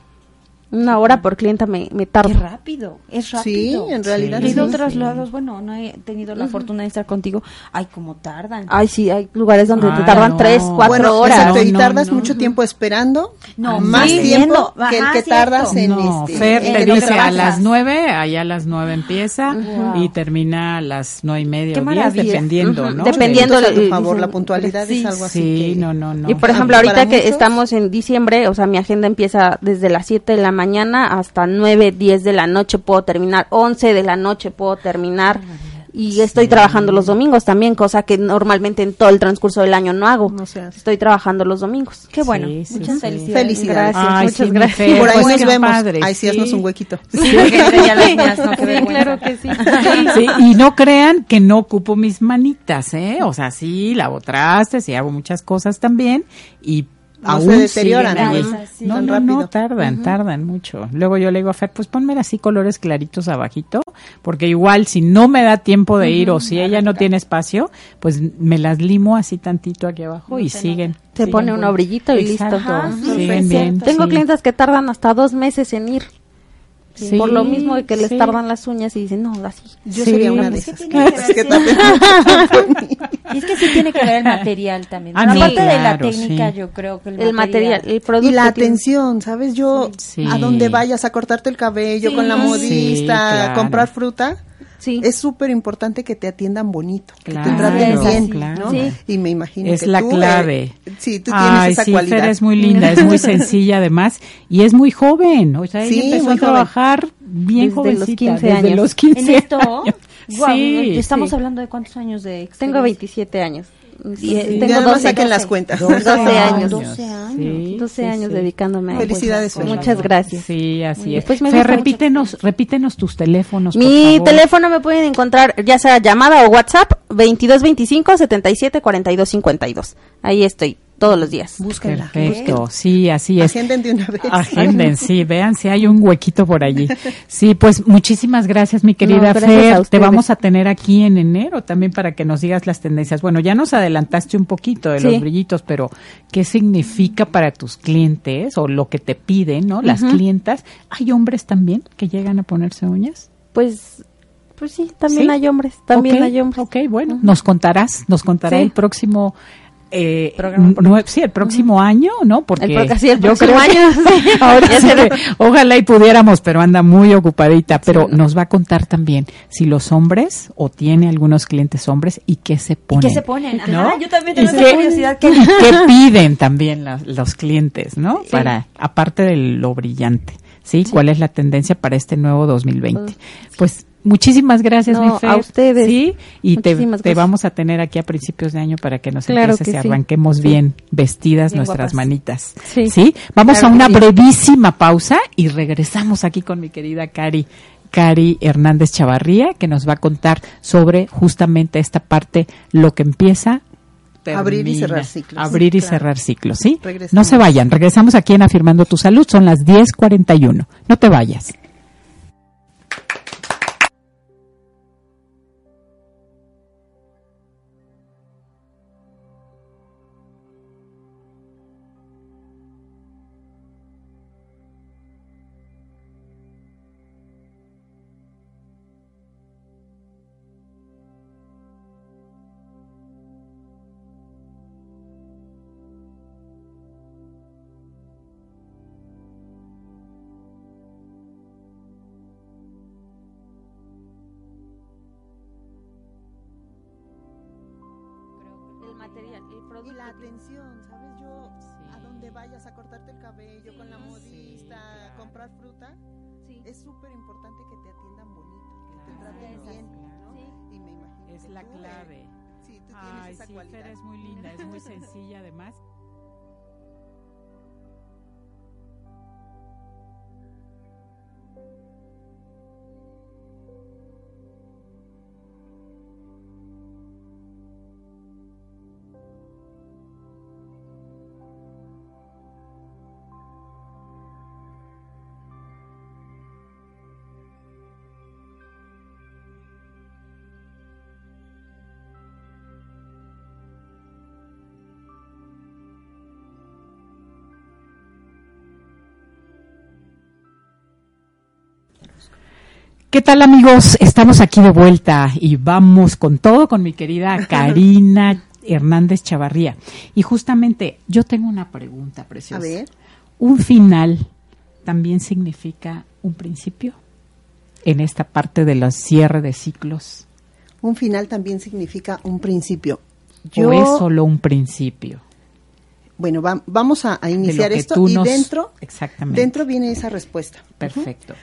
Speaker 4: Una hora por clienta me, me
Speaker 3: Qué
Speaker 4: tarda.
Speaker 3: rápido, es
Speaker 5: Sí,
Speaker 3: rápido.
Speaker 5: en realidad
Speaker 3: He ido a
Speaker 5: sí.
Speaker 3: otros lados, bueno, no he tenido la fortuna de estar contigo. Ay, cómo tardan.
Speaker 4: Ay, sí, hay lugares donde te
Speaker 2: Ay,
Speaker 4: tardan
Speaker 2: no.
Speaker 4: tres, cuatro
Speaker 5: bueno,
Speaker 4: horas.
Speaker 5: exacto, y
Speaker 2: No,
Speaker 5: tardas
Speaker 2: no,
Speaker 5: mucho
Speaker 2: no.
Speaker 5: tiempo esperando,
Speaker 3: No,
Speaker 5: más
Speaker 3: sí,
Speaker 5: tiempo
Speaker 3: viendo.
Speaker 5: que el que
Speaker 3: cierto.
Speaker 5: tardas en
Speaker 2: no,
Speaker 5: este.
Speaker 2: Fer
Speaker 5: en
Speaker 2: te dice a las nueve, allá a las nueve empieza
Speaker 3: Wow.
Speaker 2: y termina a las nueve y media
Speaker 3: Qué
Speaker 2: o diez, dependiendo,
Speaker 4: Ujú,
Speaker 2: ¿no?
Speaker 4: dependiendo
Speaker 5: Puntos a tu favor, la puntualidad
Speaker 3: sí,
Speaker 5: es algo así.
Speaker 2: Sí, no, no, no.
Speaker 4: Y por
Speaker 5: Ah,
Speaker 4: ejemplo, ahorita que estamos en diciembre, o sea, mi agenda empieza desde las 7 de la mañana hasta 9, 10 de la noche puedo terminar, 11 de la noche puedo terminar. Y estoy trabajando los domingos también, cosa que normalmente en todo el transcurso del año no hago.
Speaker 5: No.
Speaker 4: Estoy trabajando los domingos.
Speaker 3: Qué bueno.
Speaker 2: Sí, sí,
Speaker 3: Muchas
Speaker 2: sí.
Speaker 3: felicidades.
Speaker 5: Felicidades.
Speaker 4: Gracias,
Speaker 2: Ay,
Speaker 4: muchas gracias.
Speaker 5: Por ahí
Speaker 2: pues,
Speaker 5: nos vemos.
Speaker 2: padre,
Speaker 5: Ahí sí,
Speaker 2: sí.
Speaker 5: haznos un huequito.
Speaker 3: Sí, ya las no,
Speaker 4: claro que sí.
Speaker 2: Sí, y no crean que no ocupo mis manitas, ¿eh? O sea, sí, lavo trastes y hago muchas cosas también y
Speaker 5: No
Speaker 2: aún
Speaker 5: se deterioran,
Speaker 2: ahí.
Speaker 3: ¿no? Sí,
Speaker 2: No, no, tardan, tardan mucho. Luego yo le digo a Fer, pues ponme así colores claritos abajito, porque igual si no me da tiempo de ir o si ella no tiene espacio, pues me las limo así tantito aquí abajo y siguen.
Speaker 4: Se
Speaker 2: siguen
Speaker 4: pone un obrillito y
Speaker 2: Exacto,
Speaker 4: listo.
Speaker 3: Ajá,
Speaker 2: siguen
Speaker 3: perfecto.
Speaker 2: bien.
Speaker 4: Tengo
Speaker 2: sí.
Speaker 4: clientes que tardan hasta dos meses en ir.
Speaker 2: Sí,
Speaker 4: por lo mismo de que les
Speaker 2: sí.
Speaker 4: tardan las uñas y dicen, no, así.
Speaker 5: Yo
Speaker 2: Sí.
Speaker 5: sería una de
Speaker 3: Es que
Speaker 5: esas.
Speaker 3: Y es que sí tiene que ver el material también.
Speaker 2: Ah, no,
Speaker 3: aparte de la
Speaker 2: claro,
Speaker 3: técnica,
Speaker 2: sí.
Speaker 3: yo creo que el,
Speaker 4: El material, el producto.
Speaker 5: Y la
Speaker 4: tiene-
Speaker 5: atención, ¿sabes? Yo,
Speaker 2: Sí.
Speaker 5: a donde vayas a cortarte el cabello
Speaker 3: Sí.
Speaker 5: con la
Speaker 3: Sí,
Speaker 5: modista,
Speaker 2: claro.
Speaker 5: a comprar fruta,
Speaker 4: Sí.
Speaker 5: Es súper importante que te atiendan bonito, que
Speaker 2: Claro,
Speaker 5: te traten bien,
Speaker 2: claro.
Speaker 5: ¿no?
Speaker 4: Sí.
Speaker 5: Y me imagino
Speaker 2: Es
Speaker 5: que
Speaker 2: la
Speaker 5: tú,
Speaker 2: clave.
Speaker 5: eh, sí, tú tienes
Speaker 2: Ay,
Speaker 5: esa
Speaker 2: sí,
Speaker 5: cualidad.
Speaker 2: Fer es muy linda, es muy sencilla además y es muy joven. O sea, ella
Speaker 5: Sí,
Speaker 2: empezó a
Speaker 5: joven.
Speaker 2: trabajar bien
Speaker 4: Desde
Speaker 2: jovencita,
Speaker 4: los 15
Speaker 2: desde
Speaker 4: años.
Speaker 2: los 15
Speaker 3: En esto,
Speaker 2: años.
Speaker 3: guau,
Speaker 2: Sí,
Speaker 3: estamos
Speaker 2: sí.
Speaker 3: hablando de cuántos años de experiencia?
Speaker 4: Tengo 27 años.
Speaker 3: Y,
Speaker 4: tengo
Speaker 5: ya nada más
Speaker 4: 12,
Speaker 5: saquen las
Speaker 3: 12.
Speaker 5: cuentas.
Speaker 4: 12 años.
Speaker 3: 12 años.
Speaker 2: Sí,
Speaker 4: 12
Speaker 2: sí,
Speaker 4: años
Speaker 2: sí.
Speaker 4: dedicándome a.
Speaker 5: Felicidades.
Speaker 4: Muchas gracias.
Speaker 2: Sí, así es.
Speaker 4: Pues me
Speaker 2: Fer, repítenos, repítenos tus teléfonos, por
Speaker 4: Mi
Speaker 2: favor.
Speaker 4: teléfono me pueden encontrar ya sea llamada o WhatsApp 2225 77 42 52. Ahí estoy todos los días.
Speaker 5: Búsquenla.
Speaker 2: Perfecto, sí, así es.
Speaker 5: Agenden de una vez.
Speaker 2: Agenden, sí, vean si hay un huequito por allí. Sí, pues muchísimas gracias, mi querida
Speaker 4: No,
Speaker 2: Fer. Te vamos a tener aquí en enero también para que nos digas las tendencias. Bueno, ya nos adelantaste un poquito de
Speaker 4: Sí.
Speaker 2: los brillitos, pero ¿qué significa para tus clientes o lo que te piden, no? Las clientas. ¿Hay hombres también que llegan a ponerse uñas?
Speaker 4: Pues pues sí, también
Speaker 2: ¿Sí?
Speaker 4: hay hombres, también hay hombres.
Speaker 2: Ok, bueno, nos contarás, nos contará
Speaker 4: Sí.
Speaker 2: el próximo... Eh,
Speaker 3: Programa.
Speaker 2: nue- sí, el próximo año, ¿no? Porque
Speaker 4: El pro- sí, el
Speaker 2: yo
Speaker 4: próximo
Speaker 2: creo que-
Speaker 4: año.
Speaker 2: ahora sí que ojalá y pudiéramos, pero anda muy ocupadita. Pero nos va a contar también si los hombres o tiene algunos clientes hombres y qué se
Speaker 3: ¿Y
Speaker 2: ponen.
Speaker 3: qué se ponen? Ajá,
Speaker 2: ¿no?
Speaker 3: yo también
Speaker 2: ¿Y
Speaker 3: tengo
Speaker 2: qué-
Speaker 3: esa curiosidad.
Speaker 2: ¿Y qué piden también la- los clientes, no? Para, aparte de lo brillante, ¿sí? ¿Cuál es la tendencia para este nuevo 2020? Pues muchísimas gracias,
Speaker 4: No,
Speaker 2: mi Fer.
Speaker 4: a ustedes.
Speaker 2: Sí, y te, te vamos a tener aquí a principios de año para que nos
Speaker 4: Claro
Speaker 2: empieces
Speaker 4: que
Speaker 2: y
Speaker 4: sí.
Speaker 2: arranquemos
Speaker 4: Sí.
Speaker 2: bien vestidas
Speaker 3: Bien
Speaker 2: nuestras
Speaker 3: guapas.
Speaker 2: manitas.
Speaker 4: Sí.
Speaker 2: Vamos
Speaker 4: Claro
Speaker 2: a una
Speaker 4: sí.
Speaker 2: brevísima pausa y regresamos aquí con mi querida Cari. Cari Hernández Chavarría, que nos va a contar sobre justamente esta parte, lo que empieza.
Speaker 5: Abrir y cerrar ciclos.
Speaker 2: Abrir y
Speaker 5: Claro.
Speaker 2: cerrar ciclos, ¿sí?
Speaker 5: Regresamos.
Speaker 2: No se vayan, regresamos aquí en Afirmando tu Salud, son las 10.41. No te vayas.
Speaker 4: Material, el
Speaker 5: Y
Speaker 4: producto.
Speaker 5: la atención, ¿sabes? Yo, a donde vayas a cortarte el cabello, con la modista, comprar fruta,
Speaker 4: Sí.
Speaker 5: es súper importante que te atiendan bonito, que te
Speaker 2: Claro,
Speaker 5: traten bien. Y me imagino
Speaker 2: Es
Speaker 5: que
Speaker 2: la
Speaker 5: tú, eh,
Speaker 2: clave.
Speaker 5: sí, tú tienes
Speaker 2: Ay,
Speaker 5: esa
Speaker 2: sí,
Speaker 5: cualidad.
Speaker 2: Fer es muy linda, es muy sencilla además. ¿Qué tal amigos? Estamos aquí de vuelta y vamos con todo con mi querida Karina Hernández Chavarría. Y justamente yo tengo una pregunta preciosa.
Speaker 5: A ver.
Speaker 2: ¿Un final también significa un principio en esta parte de los cierre de ciclos?
Speaker 5: Un final también significa un principio.
Speaker 2: ¿O es solo un principio?
Speaker 5: Bueno, va- vamos a, iniciar esto y
Speaker 2: nos-
Speaker 5: dentro,
Speaker 2: Exactamente.
Speaker 5: dentro viene esa respuesta.
Speaker 2: Perfecto.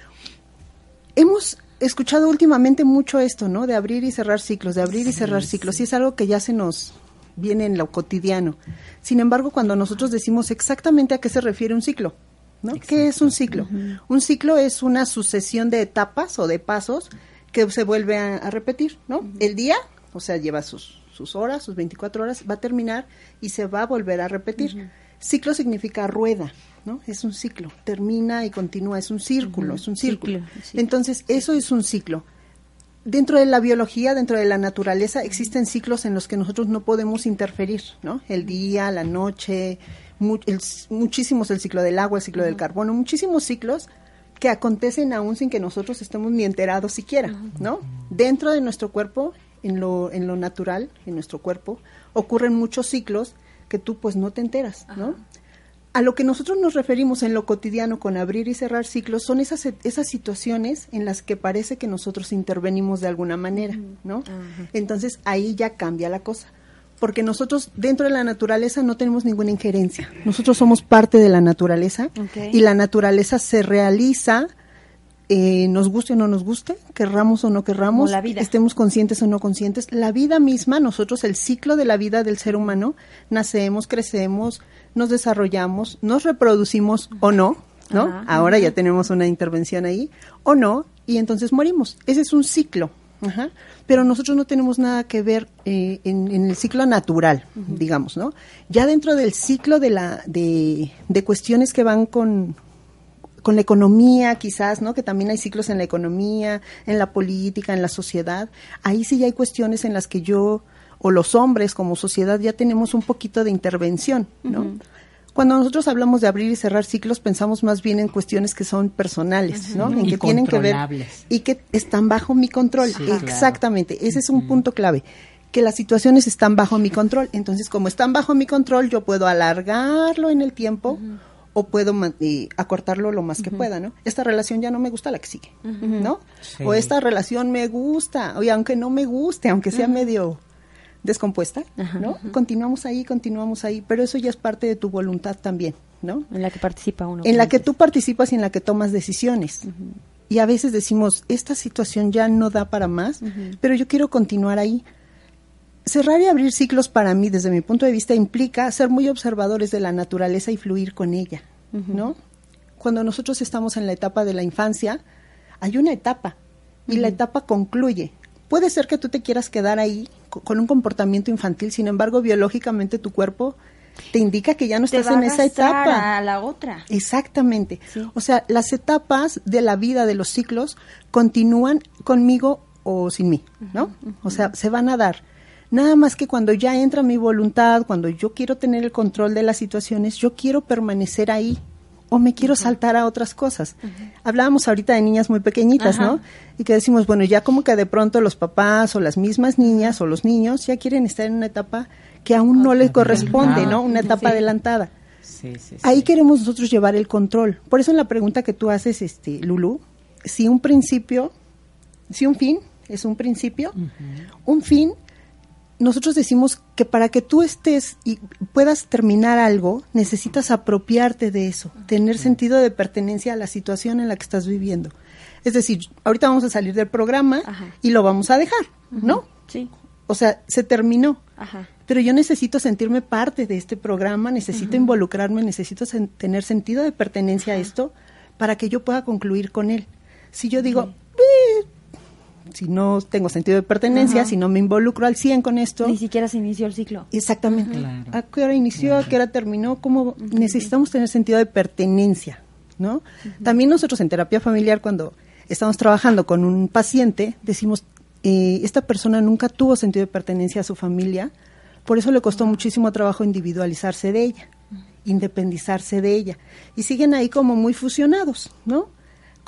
Speaker 5: Hemos escuchado últimamente mucho esto, ¿no? De abrir y cerrar ciclos, de abrir y cerrar ciclos. Y es algo que ya se nos viene en lo cotidiano. Sin embargo, cuando nosotros decimos exactamente a qué se refiere un ciclo, ¿no? ¿Qué es un ciclo? Un ciclo es una sucesión de etapas o de pasos que se vuelve a, a repetir, ¿no? El día, o sea, lleva sus, sus horas, sus 24 horas, va a terminar y se va a volver a repetir. Ciclo significa rueda, ¿no? Es un ciclo, termina y continúa, es un círculo, es un círculo. Entonces, eso es un ciclo. Dentro de la biología, dentro de la naturaleza, existen ciclos en los que nosotros no podemos interferir, ¿no? El día, la noche, mu- el muchísimos el ciclo del agua, el ciclo del carbono, muchísimos ciclos que acontecen aún sin que nosotros estemos ni enterados siquiera, ¿no? Dentro de nuestro cuerpo, en lo, en lo natural, en nuestro cuerpo, ocurren muchos ciclos que tú pues no te enteras, ¿no? A lo que nosotros nos referimos en lo cotidiano con abrir y cerrar ciclos son esas, esas situaciones en las que parece que nosotros intervenimos de alguna manera, ¿no? Entonces ahí ya cambia la cosa. Porque nosotros dentro de la naturaleza no tenemos ninguna injerencia. Nosotros somos parte de la naturaleza y la naturaleza se realiza, eh, nos guste o no nos guste, querramos o no querramos,
Speaker 3: la vida.
Speaker 5: estemos conscientes o no conscientes. La vida misma, nosotros, el ciclo de la vida del ser humano, nacemos, crecemos, nos desarrollamos, nos reproducimos o no, ¿no?
Speaker 3: Ajá.
Speaker 5: Ahora ya tenemos una intervención ahí, o no, y entonces morimos. Ese es un ciclo. Ajá. Pero nosotros no tenemos nada que ver eh, en, en el ciclo natural, digamos, ¿no? Ya dentro del ciclo de la de, de cuestiones que van con con la economía, quizás, ¿no? Que también hay ciclos en la economía, en la política, en la sociedad. Ahí sí ya hay cuestiones en las que yo o los hombres como sociedad ya tenemos un poquito de intervención, ¿no? Cuando nosotros hablamos de abrir y cerrar ciclos, pensamos más bien en cuestiones que son personales, ¿no? En
Speaker 2: Y
Speaker 5: que tienen que ver y que están bajo mi control.
Speaker 2: Sí, claro.
Speaker 5: Exactamente, ese es un punto clave que las situaciones están bajo mi control. Entonces, como están bajo mi control, yo puedo alargarlo en el tiempo o puedo eh, acortarlo lo más que pueda, ¿no? Esta relación ya no me gusta la que sigue, ¿no?
Speaker 2: Sí.
Speaker 5: O esta relación me gusta, oye, aunque no me guste, aunque sea medio descompuesta, ¿no? Continuamos ahí, continuamos ahí, pero eso ya es parte de tu voluntad también, ¿no?
Speaker 3: En la que participa uno.
Speaker 5: en la que tú participas y en la que tomas decisiones. Y a veces decimos, esta situación ya no da para más, pero yo quiero continuar ahí. Cerrar y abrir ciclos para mí, desde mi punto de vista, implica ser muy observadores de la naturaleza y fluir con ella, ¿no? Cuando nosotros estamos en la etapa de la infancia, hay una etapa y la etapa concluye. Puede ser que tú te quieras quedar ahí con un comportamiento infantil, sin embargo, biológicamente tu cuerpo te indica que ya no
Speaker 3: Te
Speaker 5: estás
Speaker 3: va
Speaker 5: en
Speaker 3: a
Speaker 5: esa etapa.
Speaker 3: a la otra.
Speaker 5: Exactamente.
Speaker 3: Sí.
Speaker 5: O sea, las etapas de la vida de los ciclos continúan conmigo o sin mí, ¿no? O sea, se van a dar. Nada más que cuando ya entra mi voluntad, cuando yo quiero tener el control de las situaciones, yo quiero permanecer ahí o me quiero saltar a otras cosas. Hablábamos ahorita de niñas muy pequeñitas, ¿no? Y que decimos, bueno, ya como que de pronto los papás o las mismas niñas o los niños ya quieren estar en una etapa que aún no les corresponde, ¿no? Una etapa adelantada.
Speaker 2: Sí, sí, sí.
Speaker 5: Ahí queremos nosotros llevar el control. Por eso en la pregunta que tú haces, este, Lulu, si un principio, si un fin es un principio, un fin, nosotros decimos que para que tú estés y puedas terminar algo, necesitas apropiarte de eso, tener sentido de pertenencia a la situación en la que estás viviendo. Es decir, ahorita vamos a salir del programa
Speaker 3: Ajá.
Speaker 5: y lo vamos a dejar, ¿no?
Speaker 3: Sí.
Speaker 5: O sea, se terminó
Speaker 3: Ajá.
Speaker 5: pero yo necesito sentirme parte de este programa, necesito involucrarme, necesito sen- tener sentido de pertenencia a esto para que yo pueda concluir con él. Si yo digo, "Eh", si no tengo sentido de pertenencia,
Speaker 3: Ajá.
Speaker 5: si no me involucro al 100 con esto,
Speaker 3: Ni siquiera se inició el ciclo.
Speaker 5: exactamente,
Speaker 2: Claro.
Speaker 5: ¿a qué hora inició, a qué hora terminó? ¿Cómo necesitamos tener sentido de pertenencia? ¿no? También nosotros en terapia familiar, cuando estamos trabajando con un paciente, decimos, eh, esta persona nunca tuvo sentido de pertenencia a su familia, por eso le costó muchísimo trabajo individualizarse de ella, independizarse de ella. Y siguen ahí como muy fusionados, ¿no?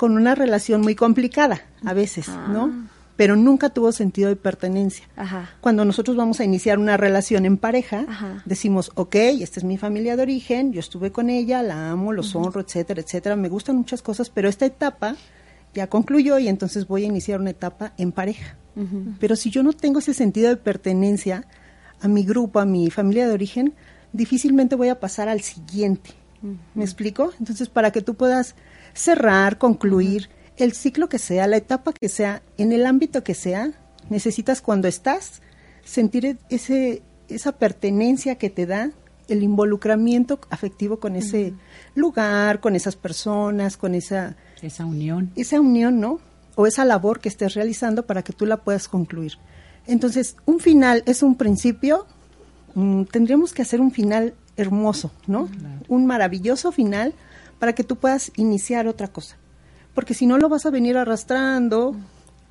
Speaker 5: Con una relación muy complicada a veces, ¿no? Pero nunca tuvo sentido de pertenencia.
Speaker 3: Ajá.
Speaker 5: Cuando nosotros vamos a iniciar una relación en pareja,
Speaker 3: Ajá.
Speaker 5: decimos, ok, esta es mi familia de origen, yo estuve con ella, la amo, los honro, etcétera, etcétera, me gustan muchas cosas, pero esta etapa ya concluyó y entonces voy a iniciar una etapa en pareja. Pero si yo no tengo ese sentido de pertenencia a mi grupo, a mi familia de origen, difícilmente voy a pasar al siguiente. ¿Me explico? Entonces, para que tú puedas cerrar, concluir el ciclo que sea, la etapa que sea, en el ámbito que sea, necesitas cuando estás sentir ese esa pertenencia que te da el involucramiento afectivo con ese lugar, con esas personas, con esa
Speaker 2: Esa unión.
Speaker 5: esa unión, ¿no? O esa labor que estés realizando para que tú la puedas concluir. Entonces, un final es un principio, mm, tendríamos que hacer un final hermoso, ¿no? Un maravilloso final para que tú puedas iniciar otra cosa. Porque si no lo vas a venir arrastrando,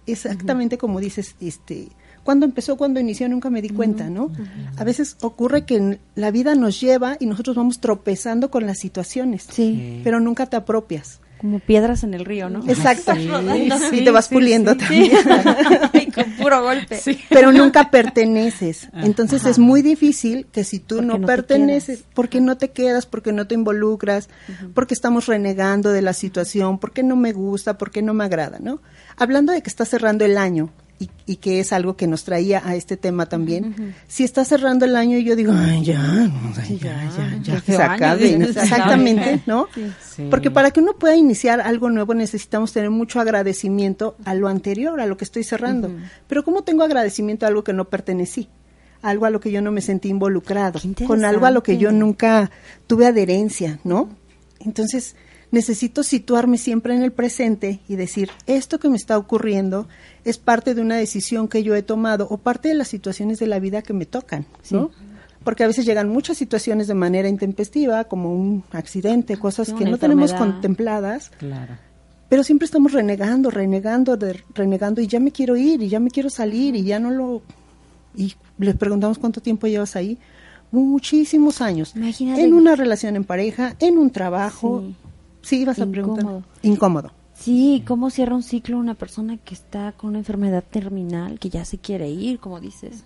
Speaker 5: exactamente como dices, este, cuando empezó, cuando inició, nunca me di cuenta, ¿no? A veces ocurre que la vida nos lleva y nosotros vamos tropezando con las situaciones
Speaker 3: Sí.
Speaker 5: pero nunca te apropias.
Speaker 3: Como piedras en el río, ¿no?
Speaker 5: Exacto.
Speaker 2: Sí,
Speaker 5: y te vas
Speaker 2: sí,
Speaker 5: puliendo
Speaker 2: sí.
Speaker 5: también.
Speaker 3: Y con puro golpe.
Speaker 5: Pero nunca perteneces. Entonces
Speaker 2: Ajá.
Speaker 5: es muy difícil que si tú
Speaker 3: Porque
Speaker 5: no,
Speaker 3: no te
Speaker 5: perteneces, porque no te quedas, porque no te involucras, porque estamos renegando de la situación, porque no me gusta, porque no me agrada, ¿no? Hablando de que está cerrando el año y, y que es algo que nos traía a este tema también, si está cerrando el año y yo digo, ay, ya, no, ay, ya, ya, ya,
Speaker 3: ya
Speaker 5: que
Speaker 3: se
Speaker 5: acabe,
Speaker 3: ya
Speaker 5: ¿no?
Speaker 3: que se acabe.
Speaker 5: Exactamente, ¿no?
Speaker 2: Sí.
Speaker 5: Porque para que uno pueda iniciar algo nuevo necesitamos tener mucho agradecimiento a lo anterior, a lo que estoy cerrando. Pero ¿cómo tengo agradecimiento a algo que no pertenecí? Algo a lo que yo no me sentí involucrado, con algo a lo que yo nunca tuve adherencia, ¿no? Entonces, necesito situarme siempre en el presente y decir, esto que me está ocurriendo es parte de una decisión que yo he tomado o parte de las situaciones de la vida que me tocan, ¿no? Porque a veces llegan muchas situaciones de manera intempestiva, como un accidente, cosas
Speaker 3: Sí,
Speaker 5: que no tenemos contempladas,
Speaker 2: Claro.
Speaker 5: pero siempre estamos renegando, renegando, de- renegando y ya me quiero ir y ya me quiero salir y ya no lo... Y les preguntamos cuánto tiempo llevas ahí. Muchísimos años.
Speaker 3: Imagínate.
Speaker 5: En una relación en pareja, en un trabajo.
Speaker 3: Sí.
Speaker 5: Sí, ibas a preguntar.
Speaker 3: Incómodo. Sí, ¿cómo cierra un ciclo una persona que está con una enfermedad terminal, que ya se quiere ir, como dices?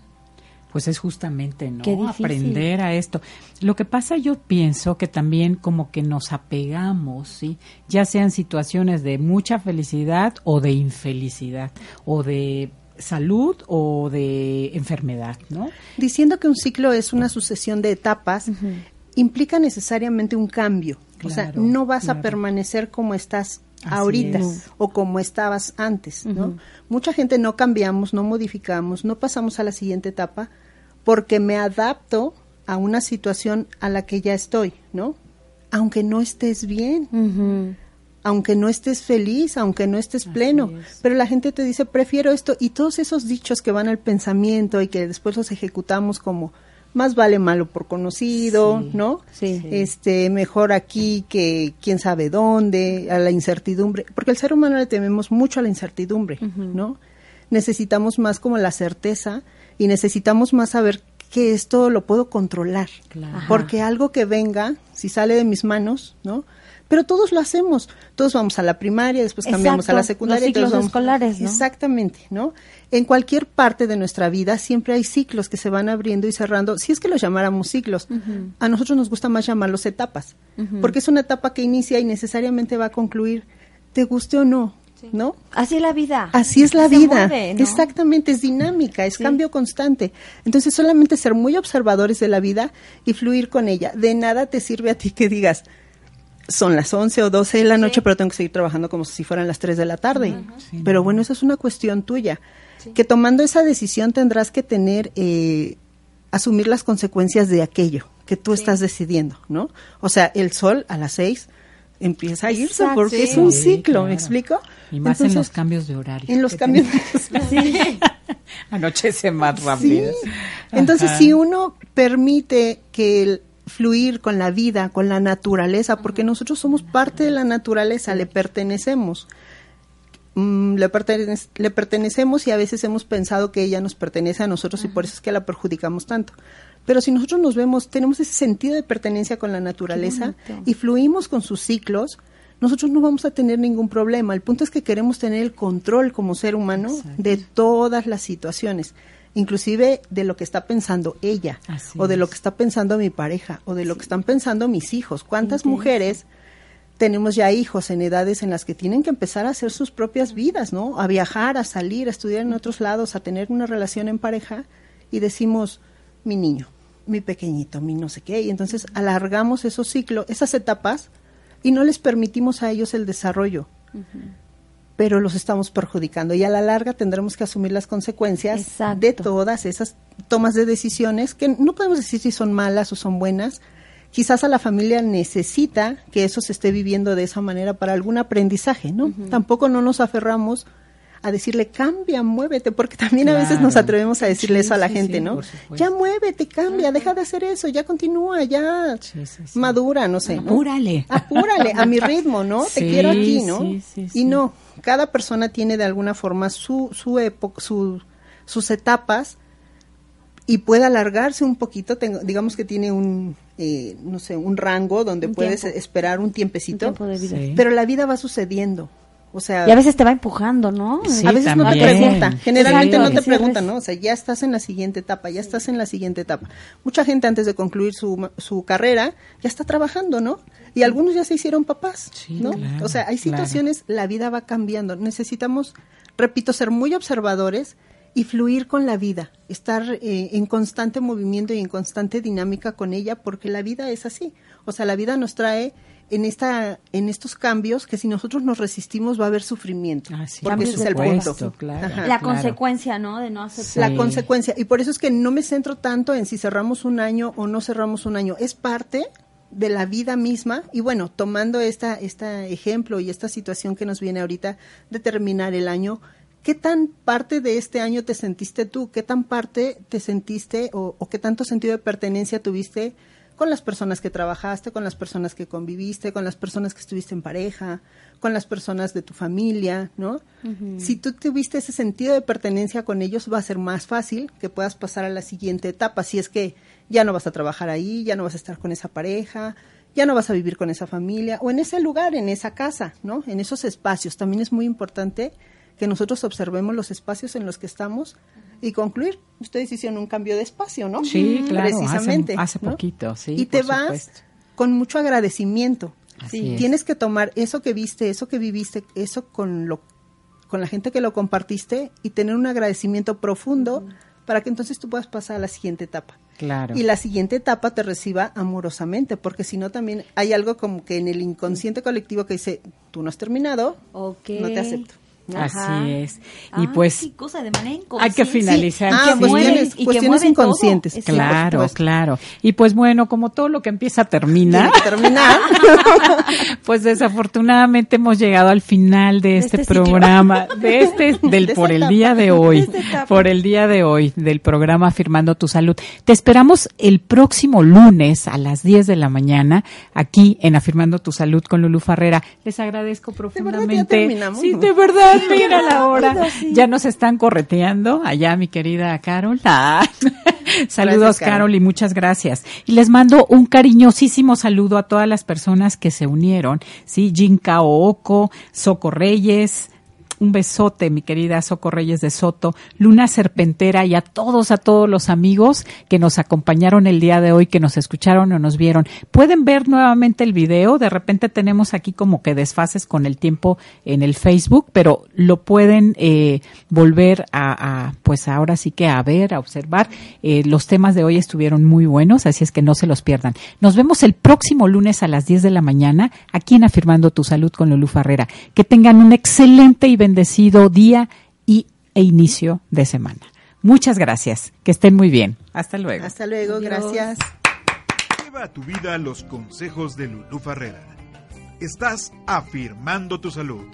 Speaker 2: Pues es justamente, ¿no?
Speaker 3: Qué difícil.
Speaker 2: Aprender a esto. Lo que pasa, yo pienso que también como que nos apegamos, ¿sí? Ya sean situaciones de mucha felicidad o de infelicidad, o de salud o de enfermedad, ¿no?
Speaker 5: Diciendo que un ciclo es una sucesión de etapas, implica necesariamente un cambio. O sea, no vas a permanecer como estás
Speaker 2: Así
Speaker 5: ahorita
Speaker 2: es.
Speaker 5: o como estabas antes, ¿no? Mucha gente no cambiamos, no modificamos, no pasamos a la siguiente etapa porque me adapto a una situación a la que ya estoy, ¿no? Aunque no estés bien, aunque no estés feliz, aunque no estés pleno,
Speaker 2: es.
Speaker 5: pero la gente te dice, prefiero esto, y todos esos dichos que van al pensamiento y que después los ejecutamos como más vale malo por conocido,
Speaker 2: Sí,
Speaker 5: ¿no?
Speaker 3: sí.
Speaker 5: Este, mejor aquí que quién sabe dónde, a la incertidumbre, porque el ser humano le tememos mucho a la incertidumbre, ¿no? Necesitamos más como la certeza y necesitamos más saber que esto lo puedo controlar.
Speaker 2: Claro.
Speaker 5: Porque algo que venga, si sale de mis manos, ¿no? Pero todos lo hacemos. Todos vamos a la primaria, después cambiamos a la secundaria.
Speaker 3: los ciclos
Speaker 5: vamos-
Speaker 3: escolares, ¿no?
Speaker 5: Exactamente, ¿no? En cualquier parte de nuestra vida siempre hay ciclos que se van abriendo y cerrando. Si es que los llamáramos ciclos, a nosotros nos gusta más llamarlos etapas, porque es una etapa que inicia y necesariamente va a concluir, te guste o no, ¿no?
Speaker 3: Así es la vida.
Speaker 5: Así es la
Speaker 3: Se
Speaker 5: vida.
Speaker 3: mueve, ¿no?
Speaker 5: Exactamente, es dinámica, es cambio constante. Entonces, solamente ser muy observadores de la vida y fluir con ella. De nada te sirve a ti que digas, son las 11 o 12 de la noche, pero tengo que seguir trabajando como si fueran las 3 de la tarde. Pero bueno, eso es una cuestión tuya. Que tomando esa decisión tendrás que tener, eh, asumir las consecuencias de aquello que tú estás decidiendo, ¿no? O sea, el sol a las 6 empieza a irse
Speaker 3: Exacto.
Speaker 5: porque es un
Speaker 2: Sí,
Speaker 5: ciclo,
Speaker 2: claro.
Speaker 5: ¿me explico?
Speaker 2: Y más en los cambios de horario.
Speaker 5: en los cambios.
Speaker 2: tenemos. Anochece más rápido.
Speaker 5: Sí. Entonces,
Speaker 2: Ajá.
Speaker 5: si uno permite que el fluir con la vida, con la naturaleza, porque nosotros somos parte de la naturaleza, le pertenecemos. Mm, le, pertenec- le pertenecemos y a veces hemos pensado que ella nos pertenece a nosotros y por eso es que la perjudicamos tanto. Pero si nosotros nos vemos, tenemos ese sentido de pertenencia con la naturaleza y fluimos con sus ciclos, nosotros no vamos a tener ningún problema. El punto es que queremos tener el control como ser humano de todas las situaciones, inclusive de lo que está pensando ella,
Speaker 2: Así
Speaker 5: o de lo que está pensando mi pareja, o de lo que están pensando mis hijos. ¿Cuántas mujeres tenemos ya hijos en edades en las que tienen que empezar a hacer sus propias vidas, ¿no? A viajar, a salir, a estudiar en otros lados, a tener una relación en pareja y decimos, mi niño, mi pequeñito, mi no sé qué, y entonces alargamos esos ciclos, esas etapas y no les permitimos a ellos el desarrollo. Pero los estamos perjudicando y a la larga tendremos que asumir las consecuencias
Speaker 3: Exacto.
Speaker 5: de todas esas tomas de decisiones que no podemos decir si son malas o son buenas. Quizás a la familia necesita que eso se esté viviendo de esa manera para algún aprendizaje, ¿no? Tampoco no nos aferramos a decirle cambia, muévete, porque también a veces nos atrevemos a decirle
Speaker 2: Sí,
Speaker 5: eso a la
Speaker 2: sí,
Speaker 5: gente,
Speaker 2: sí,
Speaker 5: ¿no? Ya muévete, cambia, deja de hacer eso, ya continúa, ya madura, no sé. ¿no?
Speaker 2: Apúrale.
Speaker 5: Apúrale, a mi ritmo, ¿no? Te quiero aquí, ¿no? Y no, cada persona tiene de alguna forma su, su época, su, sus etapas y puede alargarse un poquito, tengo- digamos que tiene un, eh, no sé, un rango donde
Speaker 3: Un
Speaker 5: puedes
Speaker 3: tiempo.
Speaker 5: esperar un
Speaker 4: Un
Speaker 5: tiempecito,
Speaker 4: tiempo de vida.
Speaker 2: Sí.
Speaker 5: pero la vida va sucediendo. O sea,
Speaker 4: Y a veces te va empujando, ¿no?
Speaker 2: Sí,
Speaker 5: a veces no te
Speaker 2: también.
Speaker 5: preguntan, generalmente no te preguntan, ¿no? O sea, ya estás en la siguiente etapa, ya estás en la siguiente etapa. Mucha gente antes de concluir su, ma- su carrera ya está trabajando, ¿no? Y algunos ya se hicieron papás,
Speaker 2: Sí,
Speaker 5: ¿no?
Speaker 2: claro,
Speaker 5: o sea, hay
Speaker 2: claro.
Speaker 5: situaciones, la vida va cambiando. Necesitamos, repito, ser muy observadores y fluir con la vida, estar eh, en constante movimiento y en constante dinámica con ella, porque la vida es así. O sea, la vida nos trae en esta en estos cambios que si nosotros nos resistimos va a haber sufrimiento
Speaker 2: Ah, sí,
Speaker 5: porque
Speaker 2: por
Speaker 5: ese es el punto
Speaker 2: claro.
Speaker 5: Ajá.
Speaker 3: La
Speaker 2: claro.
Speaker 3: consecuencia, ¿no? De no hacer
Speaker 2: Sí.
Speaker 5: la consecuencia y por eso es que no me centro tanto en si cerramos un año o no cerramos un año es parte de la vida misma y bueno tomando esta este ejemplo y esta situación que nos viene ahorita de terminar el año qué tan parte de este año te sentiste tú qué tan parte te sentiste o, o qué tanto sentido de pertenencia tuviste con las personas que trabajaste, con las personas que conviviste, con las personas que estuviste en pareja, con las personas de tu familia, ¿no? Si tú tuviste ese sentido de pertenencia con ellos, va a ser más fácil que puedas pasar a la siguiente etapa. Si es que ya no vas a trabajar ahí, ya no vas a estar con esa pareja, ya no vas a vivir con esa familia o en ese lugar, en esa casa, ¿no? En esos espacios. También es muy importante que nosotros observemos los espacios en los que estamos y concluir. Ustedes hicieron un cambio de espacio, ¿no?
Speaker 2: Sí, claro, hace-
Speaker 5: Precisamente.
Speaker 2: hace
Speaker 5: ¿no?
Speaker 2: poquito, sí,
Speaker 5: Y te
Speaker 2: por
Speaker 5: vas
Speaker 2: supuesto.
Speaker 5: con mucho agradecimiento.
Speaker 2: Así es.
Speaker 5: Tienes que tomar eso que viste, eso que viviste, eso con lo con la gente que lo compartiste y tener un agradecimiento profundo para que entonces tú puedas pasar a la siguiente etapa.
Speaker 2: Claro.
Speaker 5: Y la siguiente etapa te reciba amorosamente, porque si no también hay algo como que en el inconsciente colectivo que dice, tú no has terminado,
Speaker 3: Ok.
Speaker 5: no te acepto.
Speaker 2: Así es. Y
Speaker 3: Ah,
Speaker 2: pues
Speaker 3: sí, cosa de manera
Speaker 2: hay que finalizar.
Speaker 5: Ah,
Speaker 3: que
Speaker 2: sí.
Speaker 5: cuestiones,
Speaker 3: y que
Speaker 5: cuestiones
Speaker 3: todo.
Speaker 5: inconscientes. Por
Speaker 2: Claro,
Speaker 5: supuesto.
Speaker 2: claro. Y pues bueno, como todo lo que empieza termina,
Speaker 5: que terminar.
Speaker 2: pues desafortunadamente hemos llegado al final de este,
Speaker 3: este ciclo.
Speaker 2: programa, de este, del
Speaker 5: De
Speaker 2: por
Speaker 5: esta
Speaker 2: el
Speaker 5: etapa.
Speaker 2: día de hoy,
Speaker 3: De
Speaker 2: por el día de hoy del programa Afirmando tu Salud. Te esperamos el próximo lunes a las 10 de la mañana aquí en Afirmando tu Salud con Lulu Farrera. Les agradezco
Speaker 5: verdad que ya
Speaker 2: profundamente.
Speaker 5: terminamos?
Speaker 2: Sí, de verdad, mira la hora.
Speaker 3: sí.
Speaker 2: Ya nos están correteando allá mi querida Carol. Ah. Saludos
Speaker 5: Gracias. Carol
Speaker 2: y muchas gracias. Y les mando un cariñosísimo saludo a todas las personas que se unieron, sí, Jinka Ooko, Soco Reyes, un besote, mi querida Soco Reyes de Soto, Luna Serpentera y a todos, a todos los amigos que nos acompañaron el día de hoy, que nos escucharon o nos vieron. Pueden ver nuevamente el video, de repente tenemos aquí como que desfases con el tiempo en el Facebook, pero lo pueden eh, volver a, pues ahora sí que a ver, a observar. Eh, los temas de hoy estuvieron muy buenos, así es que no se los pierdan. Nos vemos el próximo lunes a las 10 de la mañana aquí en Afirmando tu Salud con Lulu Farrera. Que tengan un excelente y bendecido día y, e inicio de semana. Muchas gracias. Que estén muy bien. Hasta luego.
Speaker 5: Hasta luego, gracias.
Speaker 1: Lleva a tu vida los consejos de Lulú Farrera. Estás afirmando tu salud.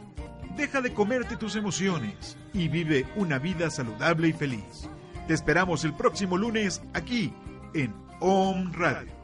Speaker 1: Deja de comerte tus emociones y vive una vida saludable y feliz. Te esperamos el próximo lunes aquí en OM Radio.